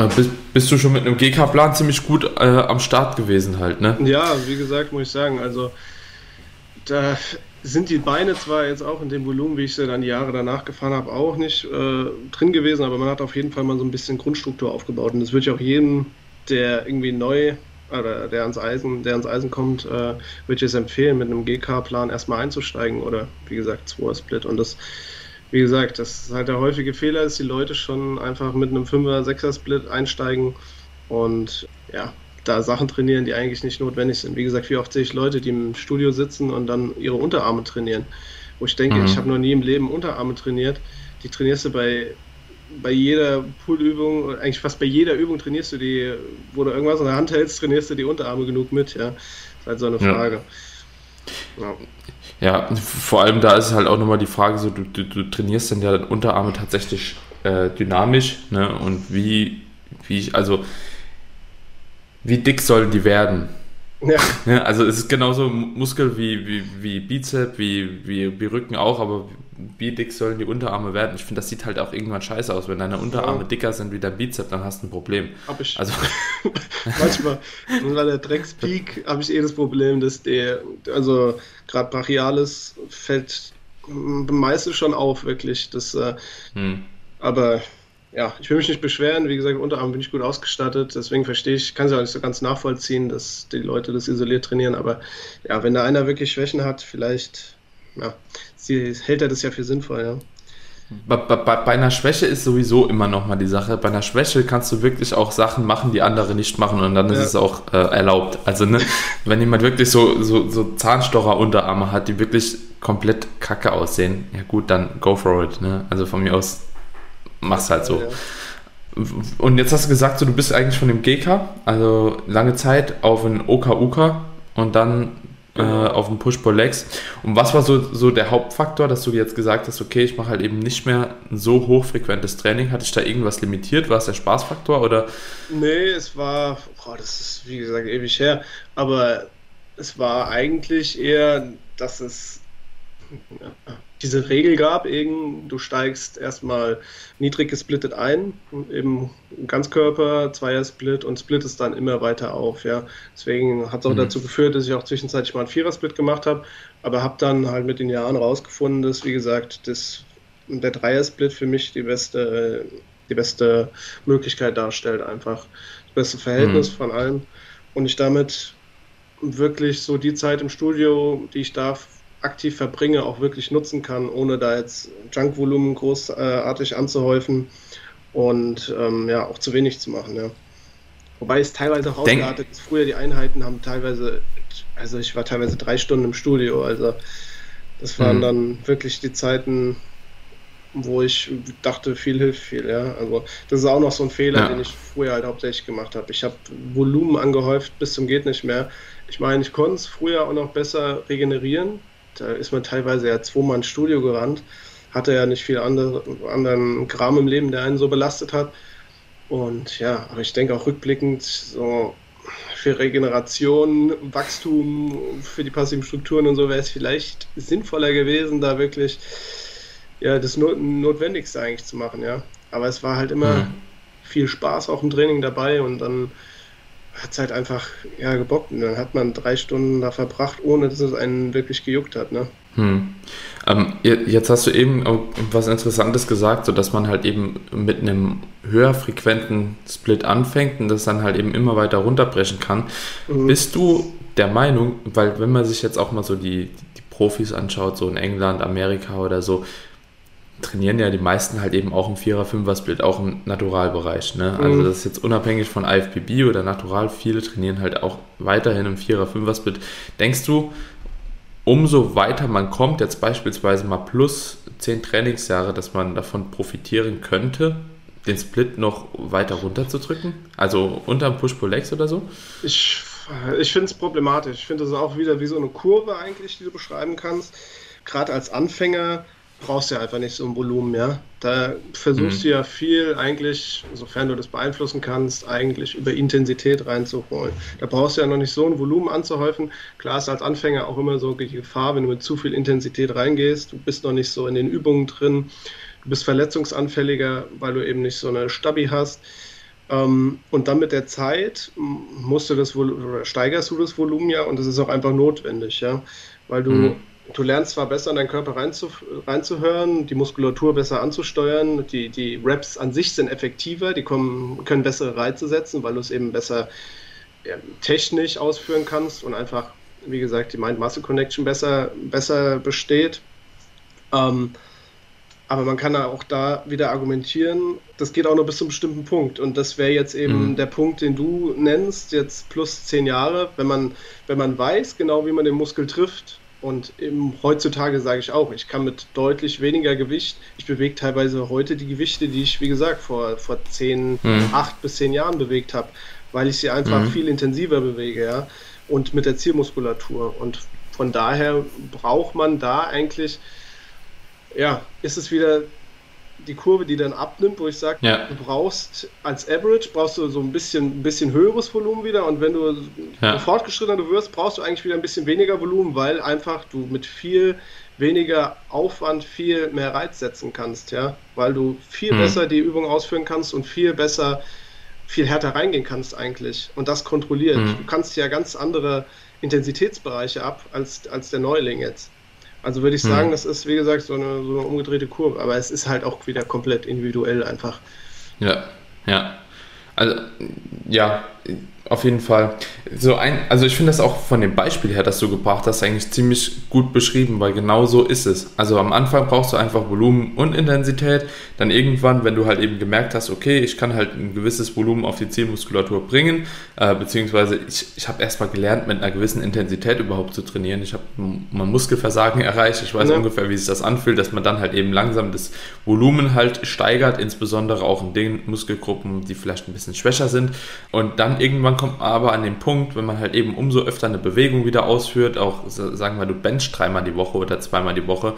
Äh, bist, bist, du schon mit einem GK-Plan ziemlich gut äh, am Start gewesen halt, ne? Ja, wie gesagt, muss ich sagen, also da sind die Beine zwar jetzt auch in dem Volumen, wie ich sie dann die Jahre danach gefahren habe, auch nicht äh, drin gewesen, aber man hat auf jeden Fall mal so ein bisschen Grundstruktur aufgebaut. Und das würde ich auch jedem, der irgendwie neu oder der ans Eisen, der ans Eisen kommt, äh, würde ich es empfehlen, mit einem GK-Plan erstmal einzusteigen oder wie gesagt, 2 Split. Und das, wie gesagt, das ist halt der häufige Fehler, dass die Leute schon einfach mit einem 5er, 6er Split einsteigen und ja, da Sachen trainieren, die eigentlich nicht notwendig sind. Wie gesagt, wie oft sehe ich Leute, die im Studio sitzen und dann ihre Unterarme trainieren. Wo ich denke, mhm. ich habe noch nie im Leben Unterarme trainiert. Die trainierst du bei bei jeder Pullübung, eigentlich fast bei jeder Übung trainierst du die, wo du irgendwas in der Hand hältst, trainierst du die Unterarme genug mit, ja. Das ist halt so eine Frage. Ja. ja. vor allem da ist halt auch nochmal die Frage, so du, du, du trainierst dann ja dann Unterarme tatsächlich äh, dynamisch, ne? Und wie, wie, also wie dick sollen die werden? Ja. ja. Also es ist genauso Muskel wie, wie, wie Bizep, wie, wie, wie Rücken auch, aber wie dick sollen die Unterarme werden? Ich finde, das sieht halt auch irgendwann scheiße aus. Wenn deine Unterarme ja. dicker sind wie dein Bizep, dann hast du ein Problem. Hab ich. Also manchmal, bei der Dreckspeak habe ich eh das Problem, dass der, also gerade Brachialis fällt meistens schon auf, wirklich. Das, äh, hm. Aber ja, ich will mich nicht beschweren. Wie gesagt, Unterarm bin ich gut ausgestattet. Deswegen verstehe ich, kann es ja auch nicht so ganz nachvollziehen, dass die Leute das isoliert trainieren. Aber ja, wenn da einer wirklich Schwächen hat, vielleicht ja, sie, hält er das ja für sinnvoll, ja. Bei, bei, bei, einer Schwäche ist sowieso immer noch mal die Sache. Bei einer Schwäche kannst du wirklich auch Sachen machen, die andere nicht machen und dann ist ja. es auch äh, erlaubt. Also ne, wenn jemand wirklich so, so, so Zahnstocher-Unterarme hat, die wirklich komplett kacke aussehen, ja gut, dann go for it. Ne? Also von mir aus mach's halt so. Und jetzt hast du gesagt, so, du bist eigentlich von dem GK, also lange Zeit auf ein OKUK und dann äh, genau. auf den Push-Pull-Legs. Und was war so, so der Hauptfaktor, dass du jetzt gesagt hast, okay, ich mache halt eben nicht mehr ein so hochfrequentes Training? Hatte ich da irgendwas limitiert? War es der Spaßfaktor oder? Nee, es war, boah, das ist wie gesagt ewig her, aber es war eigentlich eher, dass es diese Regel gab, eben, du steigst erstmal niedrig gesplittet ein, eben Ganzkörper, Zweier-Split und splittest dann immer weiter auf. Ja. Deswegen hat es auch mhm. dazu geführt, dass ich auch zwischenzeitlich mal einen Vierer-Split gemacht habe, aber habe dann halt mit den Jahren rausgefunden, dass, wie gesagt, das, der Dreier-Split für mich die beste, die beste Möglichkeit darstellt, einfach das beste Verhältnis mhm. von allem und ich damit wirklich so die Zeit im Studio, die ich darf, aktiv verbringe, auch wirklich nutzen kann, ohne da jetzt Junkvolumen großartig anzuhäufen und ähm, ja, auch zu wenig zu machen. Ja. Wobei es teilweise auch ausgeartet ist. Früher die Einheiten haben teilweise, also ich war teilweise drei Stunden im Studio, also das waren mhm. dann wirklich die Zeiten, wo ich dachte, viel hilft viel, ja. Also das ist auch noch so ein Fehler, ja. den ich früher halt hauptsächlich gemacht habe. Ich habe Volumen angehäuft bis zum geht nicht mehr. Ich meine, ich konnte es früher auch noch besser regenerieren, da ist man teilweise ja zweimal ins Studio gerannt, hatte ja nicht viel andere, anderen Kram im Leben, der einen so belastet hat. Und ja, aber ich denke auch rückblickend, so für Regeneration, Wachstum, für die passiven Strukturen und so wäre es vielleicht sinnvoller gewesen, da wirklich ja, das Not Notwendigste eigentlich zu machen, ja. Aber es war halt immer mhm. viel Spaß auch im Training dabei und dann hat es halt einfach ja, gebockt. Und dann hat man drei Stunden da verbracht, ohne dass es einen wirklich gejuckt hat. Ne? Hm. Ähm, jetzt hast du eben was Interessantes gesagt, so dass man halt eben mit einem höher frequenten Split anfängt und das dann halt eben immer weiter runterbrechen kann. Mhm. Bist du der Meinung, weil wenn man sich jetzt auch mal so die, die Profis anschaut, so in England, Amerika oder so, trainieren ja die meisten halt eben auch im Vierer, Fünfer Split, auch im Naturalbereich. Ne? Also mhm. Also das ist jetzt unabhängig von IFBB oder Natural, viele trainieren halt auch weiterhin im Vierer, Fünfer Split. Denkst du, umso weiter man kommt, jetzt beispielsweise mal plus zehn Trainingsjahre, dass man davon profitieren könnte, den Split noch weiter runterzudrücken? Also unter dem Push-Pull-Legs oder so? Ich, ich finde es problematisch. Ich finde es auch wieder wie so eine Kurve eigentlich, die du beschreiben kannst. Gerade als Anfänger brauchst du ja einfach nicht so ein Volumen, ja. Da versuchst mhm. du ja viel eigentlich, sofern du das beeinflussen kannst, eigentlich über Intensität reinzuholen. Da brauchst du ja noch nicht so ein Volumen anzuhäufen. Klar ist als Anfänger auch immer so die Gefahr, wenn du mit zu viel Intensität reingehst, du bist noch nicht so in den Übungen drin, du bist verletzungsanfälliger, weil du eben nicht so eine Stabi hast. Ähm, und dann mit der Zeit musst du das oder steigerst du das Volumen ja und das ist auch einfach notwendig, ja. Weil du mhm du lernst zwar besser in deinen Körper reinzu, reinzuhören, die Muskulatur besser anzusteuern, die, die Raps an sich sind effektiver, die kommen, können bessere Reize setzen, weil du es eben besser ja, technisch ausführen kannst und einfach, wie gesagt, die Mind-Muscle-Connection besser, besser besteht. Ähm, aber man kann auch da wieder argumentieren, das geht auch nur bis zu einem bestimmten Punkt. Und das wäre jetzt eben mhm. der Punkt, den du nennst, jetzt plus zehn Jahre, wenn man, wenn man weiß genau, wie man den Muskel trifft, Und im, heutzutage sage ich auch, ich kann mit deutlich weniger Gewicht, ich bewege teilweise heute die Gewichte, die ich, wie gesagt, vor, vor 10, mhm. 8 bis 10 Jahren bewegt habe, weil ich sie einfach mhm. viel intensiver bewege, ja, und mit der Zielmuskulatur. Und von daher braucht man da eigentlich, ja, ist es wieder die Kurve, die dann abnimmt, wo ich sage, ja. du brauchst als Average brauchst du so ein bisschen, ein bisschen höheres Volumen wieder und wenn du ja. fortgeschrittener du wirst, brauchst du eigentlich wieder ein bisschen weniger Volumen, weil einfach du mit viel weniger Aufwand viel mehr Reiz setzen kannst, ja, weil du viel mhm. besser die Übung ausführen kannst und viel besser, viel härter reingehen kannst eigentlich und das kontrolliert. Mhm. Du kannst ja ganz andere Intensitätsbereiche ab als, als der Neuling jetzt. Also würde ich hm. sagen, hm. das ist, wie gesagt, so eine, so eine umgedrehte Kurve. Aber es ist halt auch wieder komplett individuell einfach. Ja, ja. Also, ja, auf jeden Fall. So ein, also ich finde das auch von dem Beispiel her, das du gebracht hast, eigentlich ziemlich gut beschrieben, weil genau so ist es. Also am Anfang brauchst du einfach Volumen und Intensität. Dann irgendwann, wenn du halt eben gemerkt hast, okay, ich kann halt ein gewisses Volumen auf die Zielmuskulatur bringen, äh, beziehungsweise ich, ich habe erstmal gelernt, mit einer gewissen Intensität überhaupt zu trainieren. Ich habe mein Muskelversagen erreicht. Ich weiß ja. ungefähr, wie sich das anfühlt, dass man dann halt eben langsam das Volumen halt steigert, insbesondere auch in den Muskelgruppen, die vielleicht ein bisschen schwächer sind. Und dann irgendwann kommt man aber an den Punkt, wenn man halt eben umso öfter eine Bewegung wieder ausführt, auch sagen wir, du bench dreimal die Woche oder zweimal die Woche,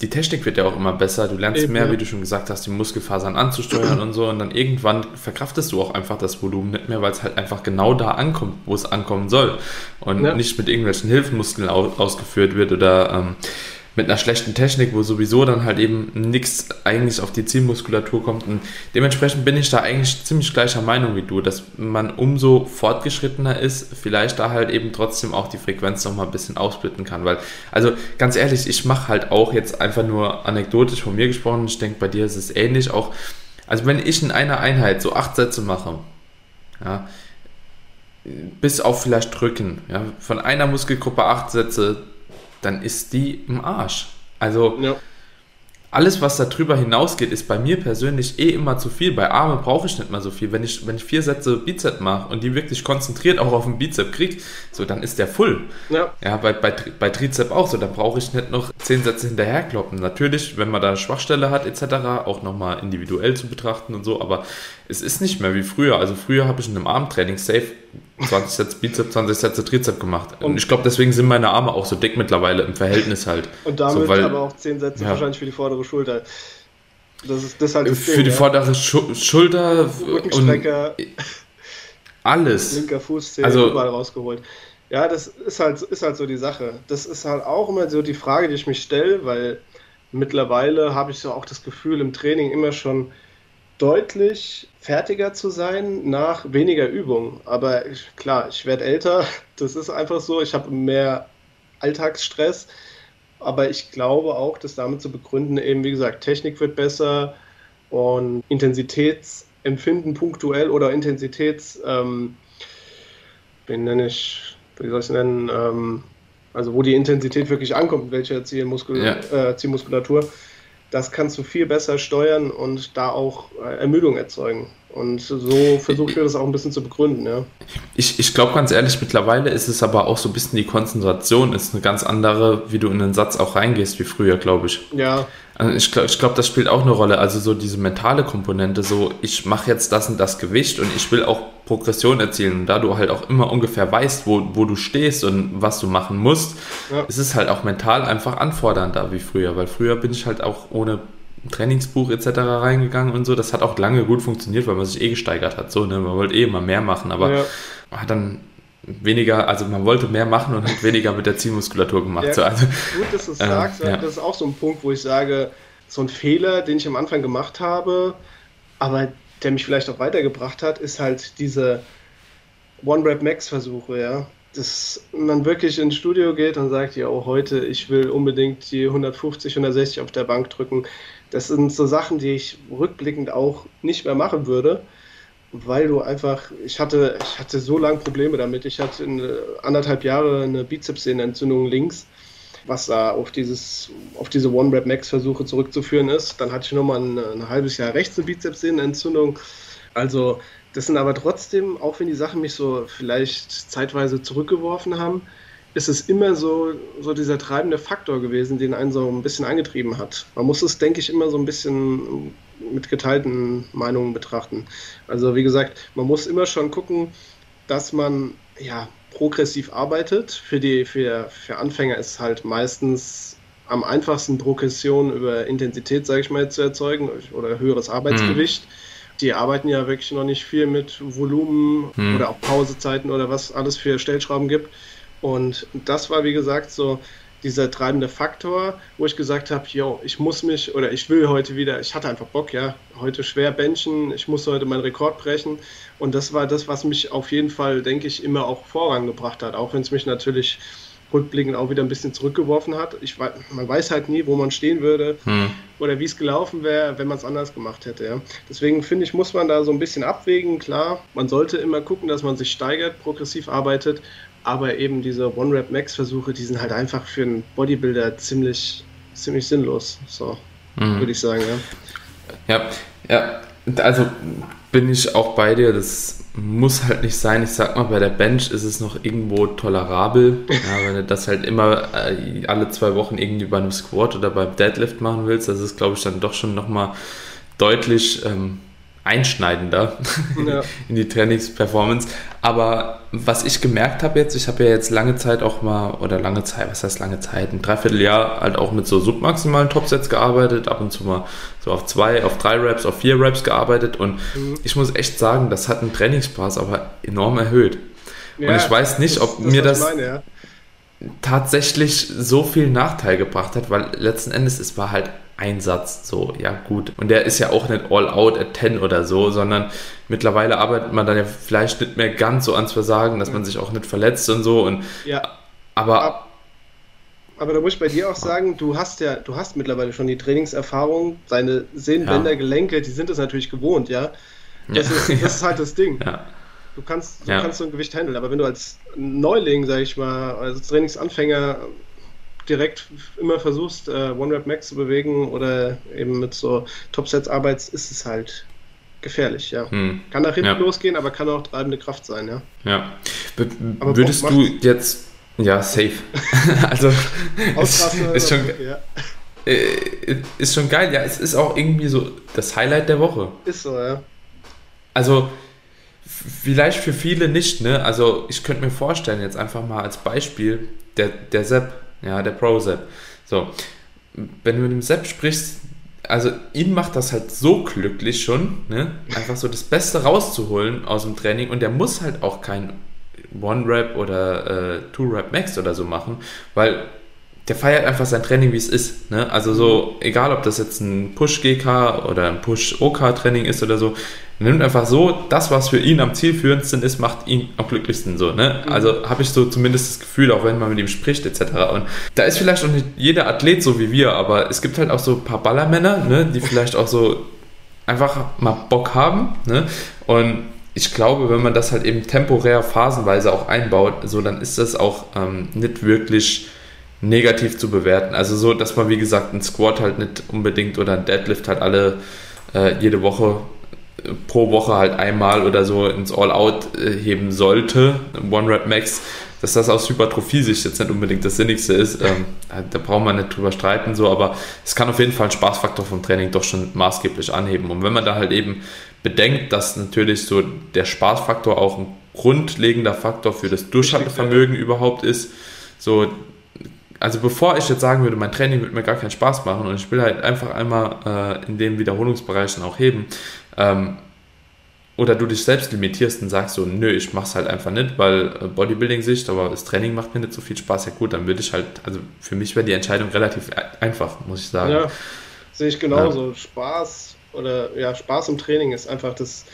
die Technik wird ja auch immer besser. Du lernst Eben, mehr, wie du schon gesagt hast, die Muskelfasern anzusteuern und so. Und dann irgendwann verkraftest du auch einfach das Volumen nicht mehr, weil es halt einfach genau da ankommt, wo es ankommen soll. Und ja. nicht mit irgendwelchen Hilfsmuskeln ausgeführt wird oder ähm, mit einer schlechten Technik, wo sowieso dann halt eben nichts eigentlich auf die Zielmuskulatur kommt. Und dementsprechend bin ich da eigentlich ziemlich gleicher Meinung wie du, dass man umso fortgeschrittener ist, vielleicht da halt eben trotzdem auch die Frequenz nochmal ein bisschen aufsplitten kann. Weil, also ganz ehrlich, ich mache halt auch jetzt einfach nur anekdotisch von mir gesprochen, ich denke, bei dir ist es ähnlich auch. Also wenn ich in einer Einheit so acht Sätze mache, ja, bis auf vielleicht drücken, ja, von einer Muskelgruppe acht Sätze, dann ist die im Arsch. Also ja. alles, was darüber hinausgeht, ist bei mir persönlich eh immer zu viel. Bei Arme brauche ich nicht mal so viel. Wenn ich, wenn ich vier Sätze Bizep mache und die wirklich konzentriert auch auf den Bizep kriege, so dann ist der full. Ja, ja bei, bei, bei Trizep auch so. Da brauche ich nicht noch zehn Sätze hinterherkloppen. Natürlich, wenn man da Schwachstelle hat etc., auch nochmal individuell zu betrachten und so, aber es ist nicht mehr wie früher. Also früher habe ich in einem Armtraining safe 20 Sätze Bizep, 20 Sätze Trizep gemacht. Und, und ich glaube, deswegen sind meine Arme auch so dick mittlerweile im Verhältnis halt. Und damit so, weil, aber auch 10 Sätze ja. wahrscheinlich für die vordere Schulter. Das ist, das halt das für Ding, die ja. vordere Schu Schulter und alles. Linker Fuß, also, überall rausgeholt. Ja, das ist halt, ist halt so die Sache. Das ist halt auch immer so die Frage, die ich mich stelle, weil mittlerweile habe ich so auch das Gefühl im Training immer schon deutlich fertiger zu sein nach weniger Übung. Aber ich, klar, ich werde älter, das ist einfach so. Ich habe mehr Alltagsstress. Aber ich glaube auch, dass damit zu begründen, eben wie gesagt, Technik wird besser und Intensitätsempfinden punktuell oder Intensitäts, ähm, wie nenne ich, wie soll ich es nennen, ähm, also wo die Intensität wirklich ankommt, welcher Zielmuskul ja. äh, Zielmuskulatur das kannst du viel besser steuern und da auch äh, Ermüdung erzeugen. Und so versucht wir das auch ein bisschen zu begründen, ja. Ich, ich glaube ganz ehrlich, mittlerweile ist es aber auch so ein bisschen die Konzentration ist eine ganz andere, wie du in den Satz auch reingehst, wie früher, glaube ich. Ja. Also ich glaube, glaub, das spielt auch eine Rolle. Also so diese mentale Komponente, so ich mache jetzt das und das Gewicht und ich will auch Progression erzielen. Und da du halt auch immer ungefähr weißt, wo, wo du stehst und was du machen musst, ja. ist es halt auch mental einfach anfordernder wie früher. Weil früher bin ich halt auch ohne Trainingsbuch etc. reingegangen und so. Das hat auch lange gut funktioniert, weil man sich eh gesteigert hat. So, ne? Man wollte eh immer mehr machen, aber ja. hat dann weniger, also man wollte mehr machen und hat weniger mit der Zielmuskulatur gemacht. Ja, so, also, gut, dass du es äh, sagst. Ja. Das ist auch so ein Punkt, wo ich sage, so ein Fehler, den ich am Anfang gemacht habe, aber der mich vielleicht auch weitergebracht hat, ist halt diese One-Rap-Max-Versuche, ja. Dass man wirklich ins Studio geht und sagt, ja, oh, heute, ich will unbedingt die 150, 160 auf der Bank drücken. Das sind so Sachen, die ich rückblickend auch nicht mehr machen würde, weil du einfach, ich hatte, ich hatte so lange Probleme damit. Ich hatte eine, anderthalb Jahre eine Bizepssehnenentzündung links, was da auf dieses, auf diese One-Rap-Max-Versuche zurückzuführen ist. Dann hatte ich nochmal ein, ein halbes Jahr rechts eine Bizepssehnenentzündung. Also, das sind aber trotzdem, auch wenn die Sachen mich so vielleicht zeitweise zurückgeworfen haben, ist es immer so, so dieser treibende Faktor gewesen, den einen so ein bisschen angetrieben hat. Man muss es, denke ich, immer so ein bisschen mit geteilten Meinungen betrachten. Also wie gesagt, man muss immer schon gucken, dass man ja progressiv arbeitet. Für die für, für Anfänger ist halt meistens am einfachsten Progression über Intensität, sage ich mal, zu erzeugen oder höheres Arbeitsgewicht. Hm. Die arbeiten ja wirklich noch nicht viel mit Volumen hm. oder auch Pausezeiten oder was alles für Stellschrauben gibt. Und das war, wie gesagt, so dieser treibende Faktor, wo ich gesagt habe, yo, ich muss mich oder ich will heute wieder, ich hatte einfach Bock, ja, heute schwer benchen, ich muss heute meinen Rekord brechen. Und das war das, was mich auf jeden Fall, denke ich, immer auch vorangebracht hat, auch wenn es mich natürlich rückblickend auch wieder ein bisschen zurückgeworfen hat. Ich, man weiß halt nie, wo man stehen würde hm. oder wie es gelaufen wäre, wenn man es anders gemacht hätte. Ja. Deswegen finde ich, muss man da so ein bisschen abwägen. Klar, man sollte immer gucken, dass man sich steigert, progressiv arbeitet, aber eben diese One-Rap-Max-Versuche, die sind halt einfach für einen Bodybuilder ziemlich, ziemlich sinnlos. So, mhm. würde ich sagen, ja. Ja, ja. Also bin ich auch bei dir. Das muss halt nicht sein. Ich sag mal, bei der Bench ist es noch irgendwo tolerabel. Ja, wenn du das halt immer äh, alle zwei Wochen irgendwie bei einem Squat oder beim Deadlift machen willst, das ist, glaube ich, dann doch schon nochmal deutlich ähm, einschneidender ja. in die Trainingsperformance. Aber was ich gemerkt habe jetzt, ich habe ja jetzt lange Zeit auch mal, oder lange Zeit, was heißt lange Zeit, ein Dreivierteljahr halt auch mit so submaximalen Topsets gearbeitet, ab und zu mal so auf zwei, auf drei Raps, auf vier Raps gearbeitet und mhm. ich muss echt sagen, das hat einen Trainingsspaß aber enorm erhöht. Ja, und ich weiß nicht, ob das, das mir das meine, ja. tatsächlich so viel Nachteil gebracht hat, weil letzten Endes es war halt Einsatz, so, ja gut. Und der ist ja auch nicht all out at 10 oder so, sondern mittlerweile arbeitet man dann ja vielleicht nicht mehr ganz so ans Versagen, dass man sich auch nicht verletzt und so. Und, ja. Aber, aber da muss ich bei dir auch sagen, du hast ja, du hast mittlerweile schon die Trainingserfahrung, deine Sehnenbänder, ja. Gelenke, die sind es natürlich gewohnt, ja. Das, ja. Ist, das ist halt das Ding. Ja. Du kannst, du kannst so ein Gewicht handeln, aber wenn du als Neuling, sag ich mal, als Trainingsanfänger direkt immer versuchst, äh, One-Rap Max zu bewegen oder eben mit so Topsets arbeitest, ist es halt gefährlich, ja. Hm. Kann nach hinten ja. losgehen, aber kann auch treibende Kraft sein, ja. Ja. B würdest du jetzt, ja, safe. also, ist, ist, schon, okay, ja. Äh, ist schon geil, ja. Es ist auch irgendwie so das Highlight der Woche. Ist so, ja. Also, vielleicht für viele nicht, ne? Also, ich könnte mir vorstellen, jetzt einfach mal als Beispiel, der, der Sepp, ja, der Pro-Sepp. So, wenn du mit dem Sepp sprichst, also ihn macht das halt so glücklich schon, ne? einfach so das Beste rauszuholen aus dem Training und der muss halt auch kein One-Rap oder äh, Two-Rap Max oder so machen, weil der feiert einfach sein Training, wie es ist. Ne? Also so, egal ob das jetzt ein Push-GK oder ein Push-OK-Training ist oder so, er nimmt einfach so das, was für ihn am zielführendsten ist, macht ihn am glücklichsten so. Ne? Mhm. Also habe ich so zumindest das Gefühl, auch wenn man mit ihm spricht etc. Und da ist vielleicht auch nicht jeder Athlet so wie wir, aber es gibt halt auch so ein paar Ballermänner, ne? die vielleicht auch so einfach mal Bock haben. Ne? Und ich glaube, wenn man das halt eben temporär phasenweise auch einbaut, so dann ist das auch ähm, nicht wirklich negativ zu bewerten. Also so, dass man wie gesagt ein Squat halt nicht unbedingt oder ein Deadlift halt alle äh, jede Woche pro Woche halt einmal oder so ins All-Out äh, heben sollte, One Rep Max, dass das aus Hypertrophie-Sicht jetzt nicht unbedingt das Sinnigste ist, ähm, da braucht man nicht drüber streiten, so, aber es kann auf jeden Fall einen Spaßfaktor vom Training doch schon maßgeblich anheben. Und wenn man da halt eben bedenkt, dass natürlich so der Spaßfaktor auch ein grundlegender Faktor für das Durchhaltevermögen überhaupt ist, so also bevor ich jetzt sagen würde, mein Training wird mir gar keinen Spaß machen und ich will halt einfach einmal äh, in den Wiederholungsbereichen auch heben, ähm, oder du dich selbst limitierst und sagst so, nö, ich mach's halt einfach nicht, weil äh, Bodybuilding-Sicht, aber das Training macht mir nicht so viel Spaß, ja gut, dann würde ich halt, also für mich wäre die Entscheidung relativ e-, einfach, muss ich sagen. Ja, sehe ich genauso. Ja. Spaß oder ja, Spaß im Training ist einfach das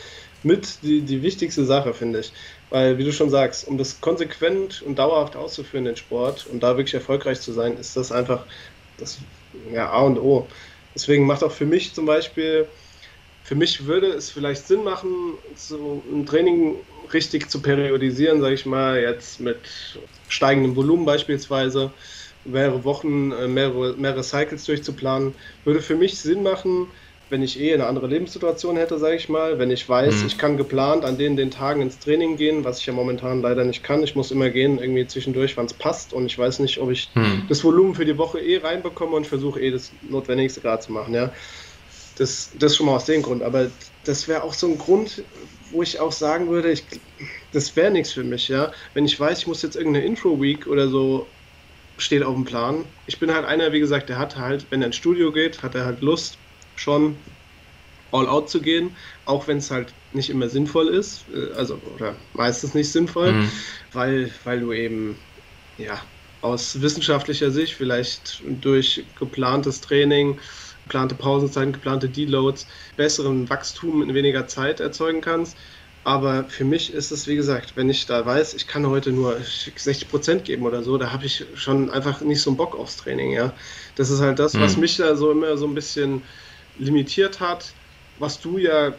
mit die, die wichtigste Sache, finde ich. Weil, wie du schon sagst, um das konsequent und dauerhaft auszuführen, den Sport, und da wirklich erfolgreich zu sein, ist das einfach das ja, A und O. Deswegen macht auch für mich zum Beispiel, für mich würde es vielleicht Sinn machen, so ein Training richtig zu periodisieren, sage ich mal, jetzt mit steigendem Volumen beispielsweise, mehrere Wochen, äh, mehrere, mehrere Cycles durchzuplanen, würde für mich Sinn machen, wenn ich eh eine andere Lebenssituation hätte, sage ich mal, wenn ich weiß, mhm. ich kann geplant an den, den Tagen ins Training gehen, was ich ja momentan leider nicht kann. Ich muss immer gehen, irgendwie zwischendurch, wann es passt und ich weiß nicht, ob ich mhm. das Volumen für die Woche eh reinbekomme und versuche eh das Notwendigste gerade zu machen, ja. Das, das schon mal aus dem Grund. Aber das wäre auch so ein Grund, wo ich auch sagen würde, ich, das wäre nichts für mich, ja. Wenn ich weiß, ich muss jetzt irgendeine Intro-Week oder so steht auf dem Plan. Ich bin halt einer, wie gesagt, der hat halt, wenn er ins Studio geht, hat er halt Lust, schon all out zu gehen, auch wenn es halt nicht immer sinnvoll ist, äh, also oder meistens nicht sinnvoll, mhm. weil, weil du eben ja aus wissenschaftlicher Sicht vielleicht durch geplantes Training, geplante Pausenzeiten, geplante Deloads besseren Wachstum in weniger Zeit erzeugen kannst. Aber für mich ist es, wie gesagt, wenn ich da weiß, ich kann heute nur 60 Prozent geben oder so, da habe ich schon einfach nicht so einen Bock aufs Training, ja. Das ist halt das, was mhm. mich da so immer so ein bisschen limitiert hat, was du ja,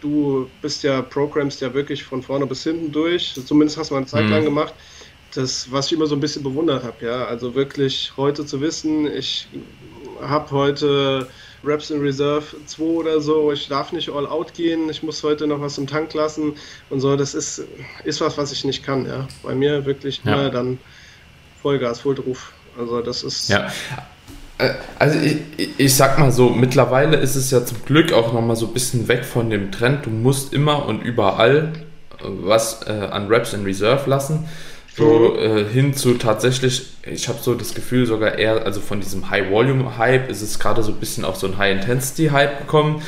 du bist ja, programmst ja wirklich von vorne bis hinten durch, zumindest hast du mal eine Zeit mhm. lang gemacht, das, was ich immer so ein bisschen bewundert habe, ja, also wirklich heute zu wissen, ich habe heute Raps in Reserve 2 oder so, ich darf nicht all out gehen, ich muss heute noch was im Tank lassen und so, das ist, ist was, was ich nicht kann, ja. Bei mir wirklich ja. immer dann Vollgas, Volldruf. Also das ist. Ja. Äh, also ich, ich sag mal so, mittlerweile ist es ja zum Glück auch nochmal so ein bisschen weg von dem Trend, du musst immer und überall was äh, an Raps in Reserve lassen. So äh, hin zu tatsächlich, ich habe so das Gefühl sogar eher, also von diesem High-Volume-Hype ist es gerade so ein bisschen auf so ein High-Intensity-Hype gekommen.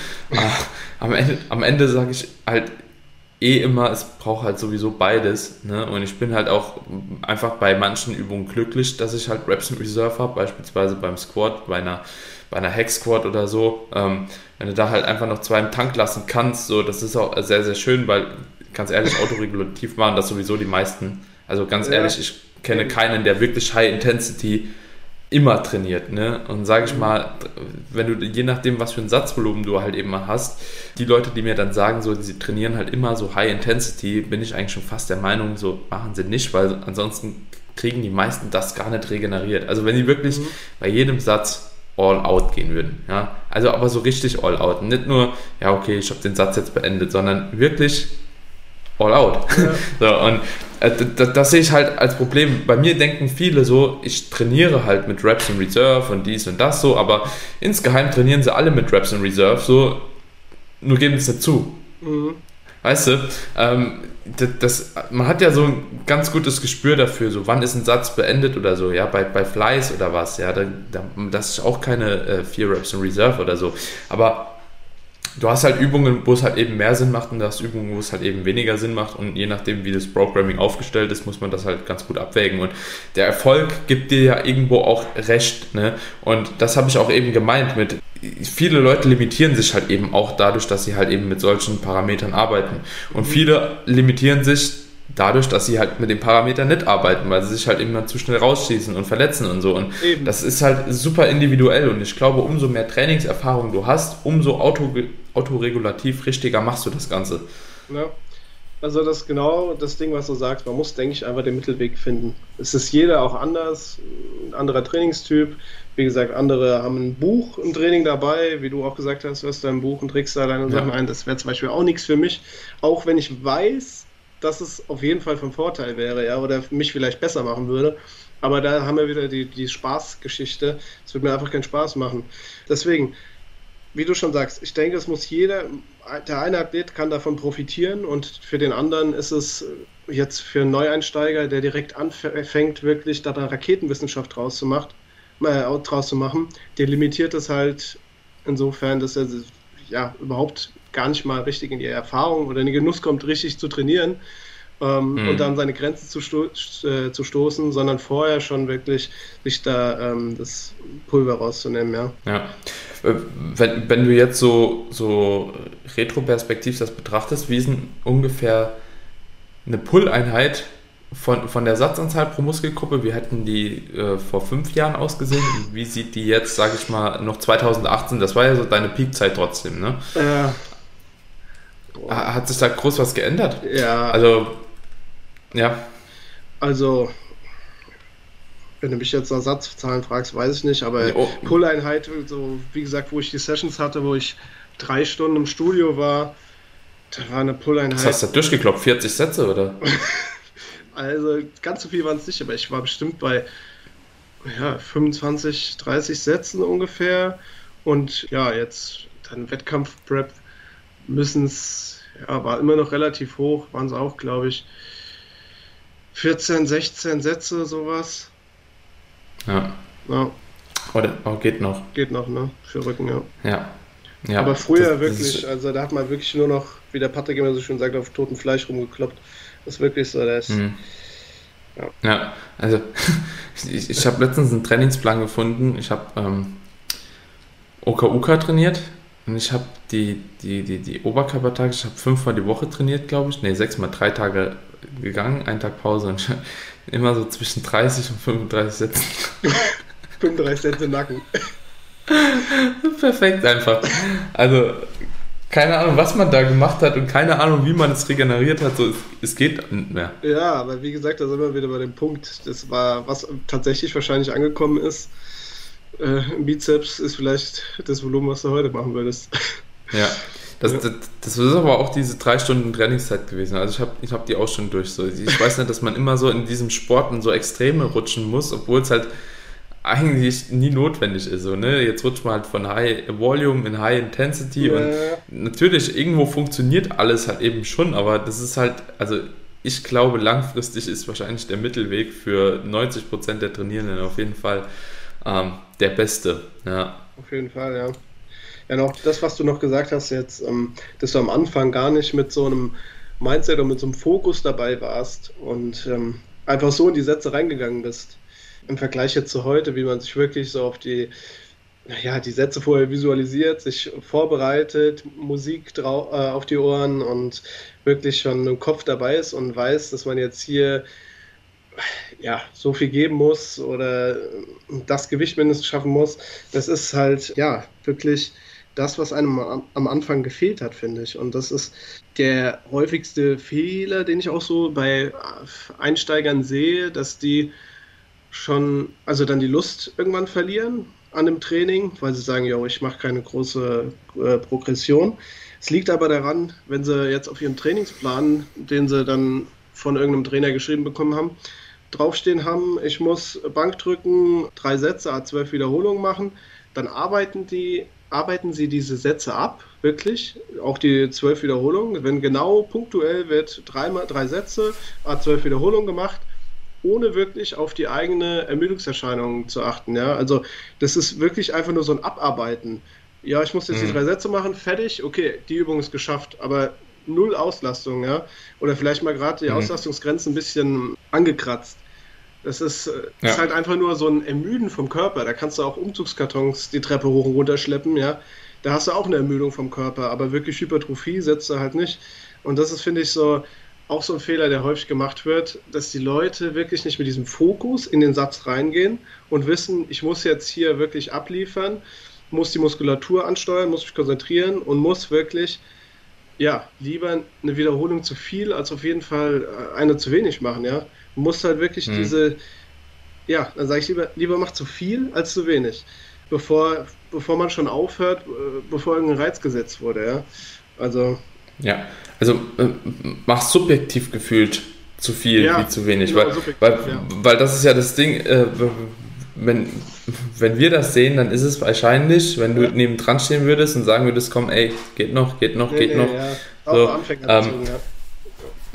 am Ende, am Ende sage ich halt, eh immer, es braucht halt sowieso beides. Ne? Und ich bin halt auch einfach bei manchen Übungen glücklich, dass ich halt Reps in Reserve habe, beispielsweise beim Squat, bei einer, bei einer Hack Squat oder so. Ähm, wenn du da halt einfach noch zwei im Tank lassen kannst, so, das ist auch sehr, sehr schön, weil ganz ehrlich, autoregulativ machen das sowieso die meisten. Also ganz ja. ehrlich, ich kenne keinen, der wirklich High Intensity immer trainiert. Ne? Und sage ich mal, wenn du, je nachdem, was für ein Satzvolumen du halt eben hast, die Leute, die mir dann sagen, so, sie trainieren halt immer so High Intensity, bin ich eigentlich schon fast der Meinung, so machen sie nicht, weil ansonsten kriegen die meisten das gar nicht regeneriert. Also wenn die wirklich mhm. bei jedem Satz all out gehen würden. Ja? Also aber so richtig all out. Nicht nur, ja, okay, ich habe den Satz jetzt beendet, sondern wirklich all out. Ja. so, und äh, das, das, sehe ich halt als Problem. Bei mir denken viele so, ich trainiere halt mit Reps in Reserve und dies und das so, aber insgeheim trainieren sie alle mit Reps in Reserve, so, nur geben es nicht zu. Mhm. Weißt du, ähm, das, das, man hat ja so ein ganz gutes Gespür dafür, so wann ist ein Satz beendet oder so, ja, bei, bei Flies oder was, ja, da, da, das ist auch keine äh, 4 Reps in Reserve oder so. Aber du hast halt Übungen, wo es halt eben mehr Sinn macht und du hast Übungen, wo es halt eben weniger Sinn macht und je nachdem, wie das Programming aufgestellt ist, muss man das halt ganz gut abwägen und der Erfolg gibt dir ja irgendwo auch recht, ne? Und das habe ich auch eben gemeint mit, viele Leute limitieren sich halt eben auch dadurch, dass sie halt eben mit solchen Parametern arbeiten und viele limitieren sich dadurch, dass sie halt mit den Parametern nicht arbeiten, weil sie sich halt immer zu schnell rausschießen und verletzen und so. Und Eben. das ist halt super individuell und ich glaube, umso mehr Trainingserfahrung du hast, umso auto, autoregulativ richtiger machst du das Ganze. Ja. Also das ist genau das Ding, was du sagst. Man muss, denke ich, einfach den Mittelweg finden. Es ist jeder auch anders, ein anderer Trainingstyp. Wie gesagt, andere haben ein Buch im Training dabei, wie du auch gesagt hast, du hast da ein Buch und trägst da deine Sachen ein. Das wäre zum Beispiel auch nichts für mich. Auch wenn ich weiß, dass es auf jeden Fall von Vorteil wäre, ja, oder mich vielleicht besser machen würde. Aber da haben wir wieder die, die Spaßgeschichte. Es wird mir einfach keinen Spaß machen. Deswegen, wie du schon sagst, ich denke, es muss jeder, der eine Athlet kann davon profitieren und für den anderen ist es jetzt für einen Neueinsteiger, der direkt anfängt, wirklich da Raketenwissenschaft draus zu, macht, äh, draus zu machen, der limitiert es halt insofern, dass er ja überhaupt gar nicht mal richtig in die Erfahrung oder in den Genuss kommt, richtig zu trainieren ähm, mhm. und dann seine Grenzen zu, sto äh, zu stoßen, sondern vorher schon wirklich sich da ähm, das Pulver rauszunehmen, ja. Ja. Äh, wenn, wenn du jetzt so, so retroperspektiv das betrachtest, wie ist denn ungefähr eine Pull-Einheit von, von der Satzanzahl pro Muskelgruppe, wie hätten die äh, vor fünf Jahren ausgesehen? Wie sieht die jetzt, sage ich mal, noch 2018? Das war ja so deine Peakzeit trotzdem, ne? Ja. Hat sich da groß was geändert? Ja. Also, ja. Also, wenn du mich jetzt nach Satzzahlen fragst, weiß ich nicht, aber oh. Pull-Einheit, so wie gesagt, wo ich die Sessions hatte, wo ich drei Stunden im Studio war, da war eine Pull-Einheit. Was hast du da durchgekloppt? 40 Sätze oder? also ganz so viel waren es nicht, aber ich war bestimmt bei ja, 25, 30 Sätzen ungefähr. Und ja, jetzt dann Wettkampf-Prep müssen es, ja, war immer noch relativ hoch, waren es auch, glaube ich, 14, 16 Sätze, sowas. Ja. ja. Oder oh, geht noch. Geht noch, ne? Für Rücken, ja. Ja. ja Aber früher das, wirklich, das also da hat man wirklich nur noch, wie der Patrick immer so schön sagt, auf totem Fleisch rumgekloppt. Das ist wirklich so, das. Mhm. Ja. ja, also ich, ich habe letztens einen Trainingsplan gefunden. Ich habe ähm, OKUK trainiert und ich habe die, die, die, die Oberkörpertage, ich habe fünfmal die Woche trainiert, glaube ich. Ne, sechsmal, drei Tage gegangen, ein Tag Pause und immer so zwischen 30 und 35 Sätzen. 35 Sätze Nacken. Perfekt einfach. Also, keine Ahnung, was man da gemacht hat und keine Ahnung, wie man es regeneriert hat. So, es, es geht nicht mehr. Ja, aber wie gesagt, da sind wir wieder bei dem Punkt. Das war, was tatsächlich wahrscheinlich angekommen ist. Äh, Bizeps ist vielleicht das Volumen, was du heute machen würdest. Ja. Das, das, das, ist aber auch diese drei Stunden Trainingszeit gewesen. Also ich habe ich hab die auch schon durch. So. Ich weiß nicht, dass man immer so in diesem Sport in so Extreme rutschen muss, obwohl es halt eigentlich nie notwendig ist. So, ne? Jetzt rutscht man halt von High Volume in High Intensity ja. und natürlich irgendwo funktioniert alles halt eben schon, aber das ist halt, also ich glaube, langfristig ist wahrscheinlich der Mittelweg für 90% der Trainierenden auf jeden Fall ähm, der beste. Ja. Auf jeden Fall, ja. Ja, noch das, was du noch gesagt hast jetzt, ähm, dass du am Anfang gar nicht mit so einem Mindset und mit so einem Fokus dabei warst und ähm, einfach so in die Sätze reingegangen bist. Im Vergleich jetzt zu heute, wie man sich wirklich so auf die, ja, die Sätze vorher visualisiert, sich vorbereitet, Musik drau äh, auf die Ohren und wirklich schon im Kopf dabei ist und weiß, dass man jetzt hier ja, so viel geben muss oder das Gewicht mindestens schaffen muss. Das ist halt, ja, wirklich das, was einem am Anfang gefehlt hat, finde ich. Und das ist der häufigste Fehler, den ich auch so bei Einsteigern sehe, dass die schon, also dann die Lust irgendwann verlieren an dem Training, weil sie sagen, ja, ich mache keine große äh, Progression. Es liegt aber daran, wenn sie jetzt auf ihrem Trainingsplan, den sie dann von irgendeinem Trainer geschrieben bekommen haben, draufstehen haben, ich muss Bank drücken, drei Sätze, A12 Wiederholungen machen, dann arbeiten die arbeiten Sie diese Sätze ab, wirklich, auch die zwölf Wiederholungen. Wenn genau punktuell wird dreimal drei Sätze, zwölf Wiederholungen gemacht, ohne wirklich auf die eigene Ermüdungserscheinung zu achten. Ja? Also das ist wirklich einfach nur so ein Abarbeiten. Ja, ich muss jetzt mhm. die drei Sätze machen, fertig, okay, die Übung ist geschafft, aber null Auslastung, ja. Oder vielleicht mal gerade die mhm. Auslastungsgrenzen ein bisschen angekratzt. Das ist, äh, ja. ist, halt einfach nur so ein Ermüden vom Körper. Da kannst du auch Umzugskartons die Treppe hoch und runter schleppen, ja. Da hast du auch eine Ermüdung vom Körper, aber wirklich Hypertrophie setzt du halt nicht. Und das ist, finde ich, so auch so ein Fehler, der häufig gemacht wird, dass die Leute wirklich nicht mit diesem Fokus in den Satz reingehen und wissen, ich muss jetzt hier wirklich abliefern, muss die Muskulatur ansteuern, muss mich konzentrieren und muss wirklich ja, lieber eine Wiederholung zu viel als auf jeden Fall äh, eine zu wenig machen, ja. Musst halt wirklich mhm. diese, ja, dann sage ich lieber, lieber mach zu viel als zu wenig, bevor, bevor man schon aufhört, äh, bevor irgendein Reiz gesetzt wurde, ja. Also. Ja, also äh, mach subjektiv gefühlt zu viel ja, wie zu wenig, genau, weil, weil, ja. weil das ist ja das Ding, äh, wenn, wenn wir das sehen, dann ist es wahrscheinlich, wenn du ja. neben dran stehen würdest und sagen würdest, komm, ey, geht noch, geht noch, nee, geht nee, noch. Ja. So, ähm, ja.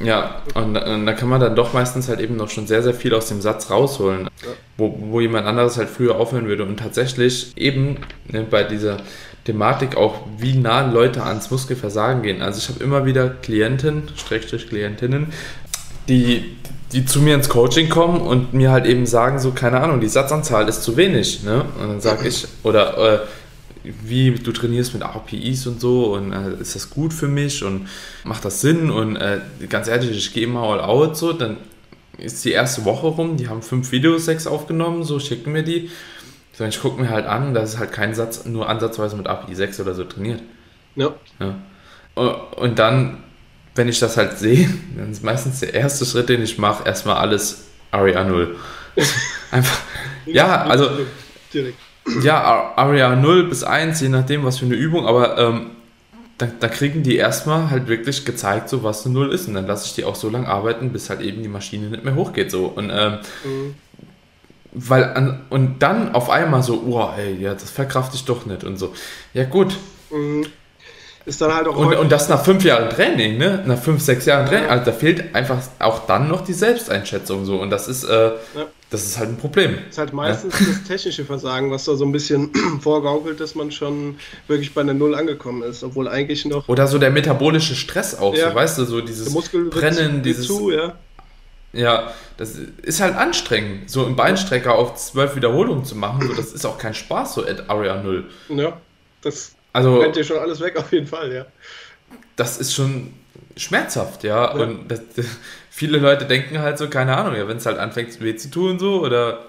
Ja, und, und da kann man dann doch meistens halt eben noch schon sehr, sehr viel aus dem Satz rausholen, ja. wo, wo jemand anderes halt früher aufhören würde. Und tatsächlich eben ne, bei dieser Thematik auch, wie nah Leute ans Muskelversagen gehen. Also ich habe immer wieder Klienten, Schrägstrich Klientinnen, die die zu mir ins Coaching kommen und mir halt eben sagen, so, keine Ahnung, die Satzanzahl ist zu wenig. Ne? Und dann sage ich, oder äh, wie du trainierst mit APIs und so und äh, ist das gut für mich und macht das Sinn und äh, ganz ehrlich, ich gehe mal all out, so, dann ist die erste Woche rum, die haben fünf Videos, sechs aufgenommen, so schicken mir die. So, ich gucke mir halt an, das ist halt kein Satz, nur ansatzweise mit API 6 oder so trainiert. Ja. ja. Und dann wenn ich das halt sehe, dann ist meistens der erste Schritt, den ich mache, erstmal alles Aria 0. Einfach, ja, also, ja, Aria 0 bis 1, je nachdem, was für eine Übung, aber ähm, da, da, kriegen die erstmal halt wirklich gezeigt, so was eine Null ist. Und dann lasse ich die auch so lange arbeiten, bis halt eben die Maschine nicht mehr hochgeht. So. Und ähm, mhm. weil an, und dann auf einmal so, oh, ey, ja, das verkrafte ich doch nicht und so. Ja, gut. Mhm ist dann halt auch. Und, und das nach fünf Jahren Training, ne? Nach fünf, sechs Jahren Training. Also da fehlt einfach auch dann noch die Selbsteinschätzung so. Und das ist, äh, ja. das ist halt ein Problem. Das ist halt meistens ja. das technische Versagen, was da so ein bisschen vorgaukelt, dass man schon wirklich bei einer Null angekommen ist, obwohl eigentlich noch. Oder so der metabolische Stress auch, ja. so, weißt du, so dieses Brennen, wird, dieses. Zu, ja. Ja, das ist halt anstrengend, so im Beinstrecker auf zwölf Wiederholungen zu machen. So, das ist auch kein Spaß, so at Area 0. Ja, das also, Brennt dir schon alles weg, auf jeden Fall, ja. Das ist schon schmerzhaft, ja. ja. Und das, viele Leute denken halt so, keine Ahnung, ja, wenn es halt anfängt weh zu tun, so, oder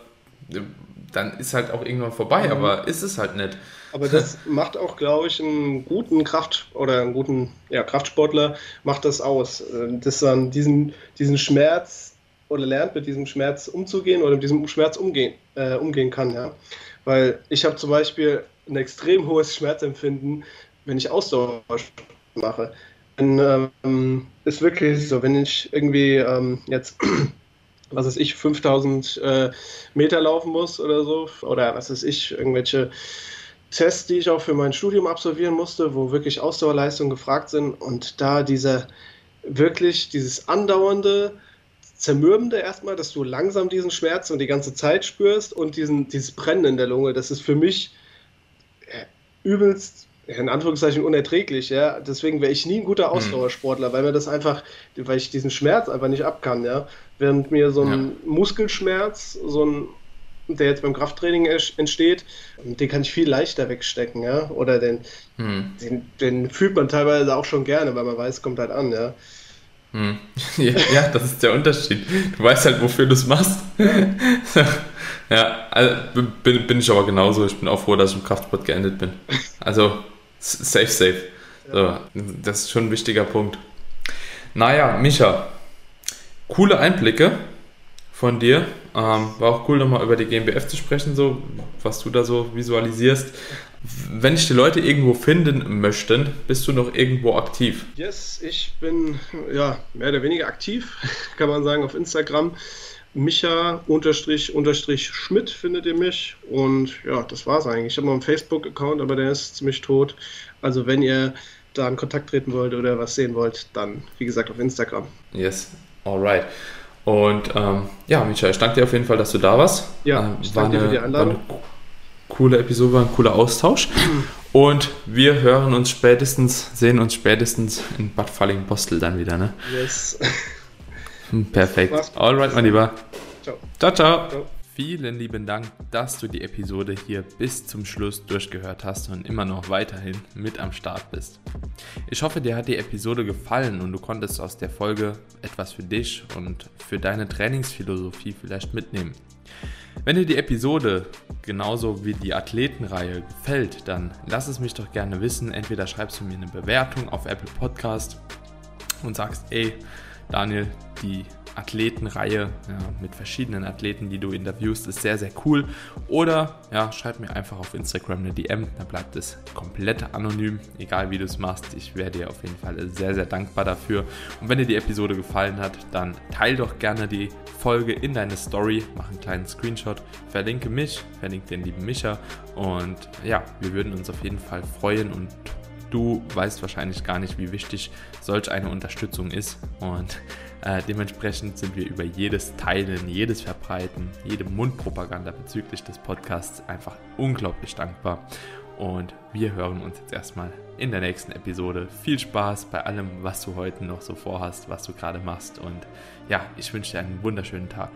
dann ist halt auch irgendwann vorbei, mhm. aber ist es halt nicht. Aber das macht auch, glaube ich, einen guten Kraft- oder einen guten ja, Kraftsportler macht das aus. Äh, dass dann diesen, diesen Schmerz oder lernt mit diesem Schmerz umzugehen oder mit diesem Schmerz umgehen, äh, umgehen kann, ja. Weil ich habe zum Beispiel ein extrem hohes Schmerzempfinden, wenn ich Ausdauersport mache. Wenn, ähm, ist wirklich so, wenn ich irgendwie ähm, jetzt, was weiß ich, 5000 äh, Meter laufen muss oder so, oder was weiß ich, irgendwelche Tests, die ich auch für mein Studium absolvieren musste, wo wirklich Ausdauerleistungen gefragt sind und da diese wirklich dieses andauernde, zermürbende erstmal, dass du langsam diesen Schmerz und die ganze Zeit spürst und diesen, dieses Brennen in der Lunge, das ist für mich übelst, in Anführungszeichen, unerträglich. Ja? Deswegen wäre ich nie ein guter hm. Ausdauersportler, weil mir das einfach, weil ich diesen Schmerz einfach nicht abkann. Ja? Während mir so ein ja. Muskelschmerz, so ein der jetzt beim Krafttraining entsteht, den kann ich viel leichter wegstecken, ja. Oder den, hm. den, den, fühlt man teilweise auch schon gerne, weil man weiß, kommt halt an, ja. Hm. Ja, das ist der Unterschied. Du weißt halt, wofür du es machst. Ja, also bin, bin ich aber genauso. Ich bin auch froh, dass ich im Kraftsport geendet bin. Also, safe, safe. So, das ist schon ein wichtiger Punkt. Naja, Micha, coole Einblicke von dir. Ähm, war auch cool, nochmal über die GmbF zu sprechen, so was du da so visualisierst. Wenn ich die Leute irgendwo finden möchten, bist du noch irgendwo aktiv? Yes, ich bin ja mehr oder weniger aktiv, kann man sagen, auf Instagram. Micha unterstrich unterstrich Schmidt findet ihr mich und ja, das war's eigentlich. Ich habe noch einen Facebook-Account, aber der ist ziemlich tot. Also wenn ihr da in Kontakt treten wollt oder was sehen wollt, dann wie gesagt auf Instagram. Yes, alright. Und ähm, ja, Micha, ich danke dir auf jeden Fall, dass du da warst. Ja, ähm, ich danke dir für die Einladung. Coole Episode, war ein cooler Austausch. Und wir hören uns spätestens, sehen uns spätestens in Bad Falling-Bostel dann wieder, ne? Yes. Perfekt. Alright, mein Lieber. Ciao. Ciao, ciao. ciao. Vielen lieben Dank, dass du die Episode hier bis zum Schluss durchgehört hast und immer noch weiterhin mit am Start bist. Ich hoffe, dir hat die Episode gefallen und du konntest aus der Folge etwas für dich und für deine Trainingsphilosophie vielleicht mitnehmen. Wenn dir die Episode genauso wie die Athletenreihe gefällt, dann lass es mich doch gerne wissen. Entweder schreibst du mir eine Bewertung auf Apple Podcast und sagst, ey, Daniel, die Athletenreihe ja, mit verschiedenen Athleten, die du interviewst, ist sehr, sehr cool. Oder ja, schreib mir einfach auf Instagram eine DM, da bleibt es komplett anonym, egal wie du es machst. Ich wäre dir auf jeden Fall sehr, sehr dankbar dafür. Und wenn dir die Episode gefallen hat, dann teile doch gerne die Folge in deine Story, mach einen kleinen Screenshot, verlinke mich, verlinke den lieben Micha und ja, wir würden uns auf jeden Fall freuen und du weißt wahrscheinlich gar nicht, wie wichtig solch eine Unterstützung ist. Und äh, dementsprechend sind wir über jedes Teilen, jedes Verbreiten, jede Mundpropaganda bezüglich des Podcasts einfach unglaublich dankbar. Und wir hören uns jetzt erstmal in der nächsten Episode. Viel Spaß bei allem, was du heute noch so vorhast, was du gerade machst. Und ja, ich wünsche dir einen wunderschönen Tag.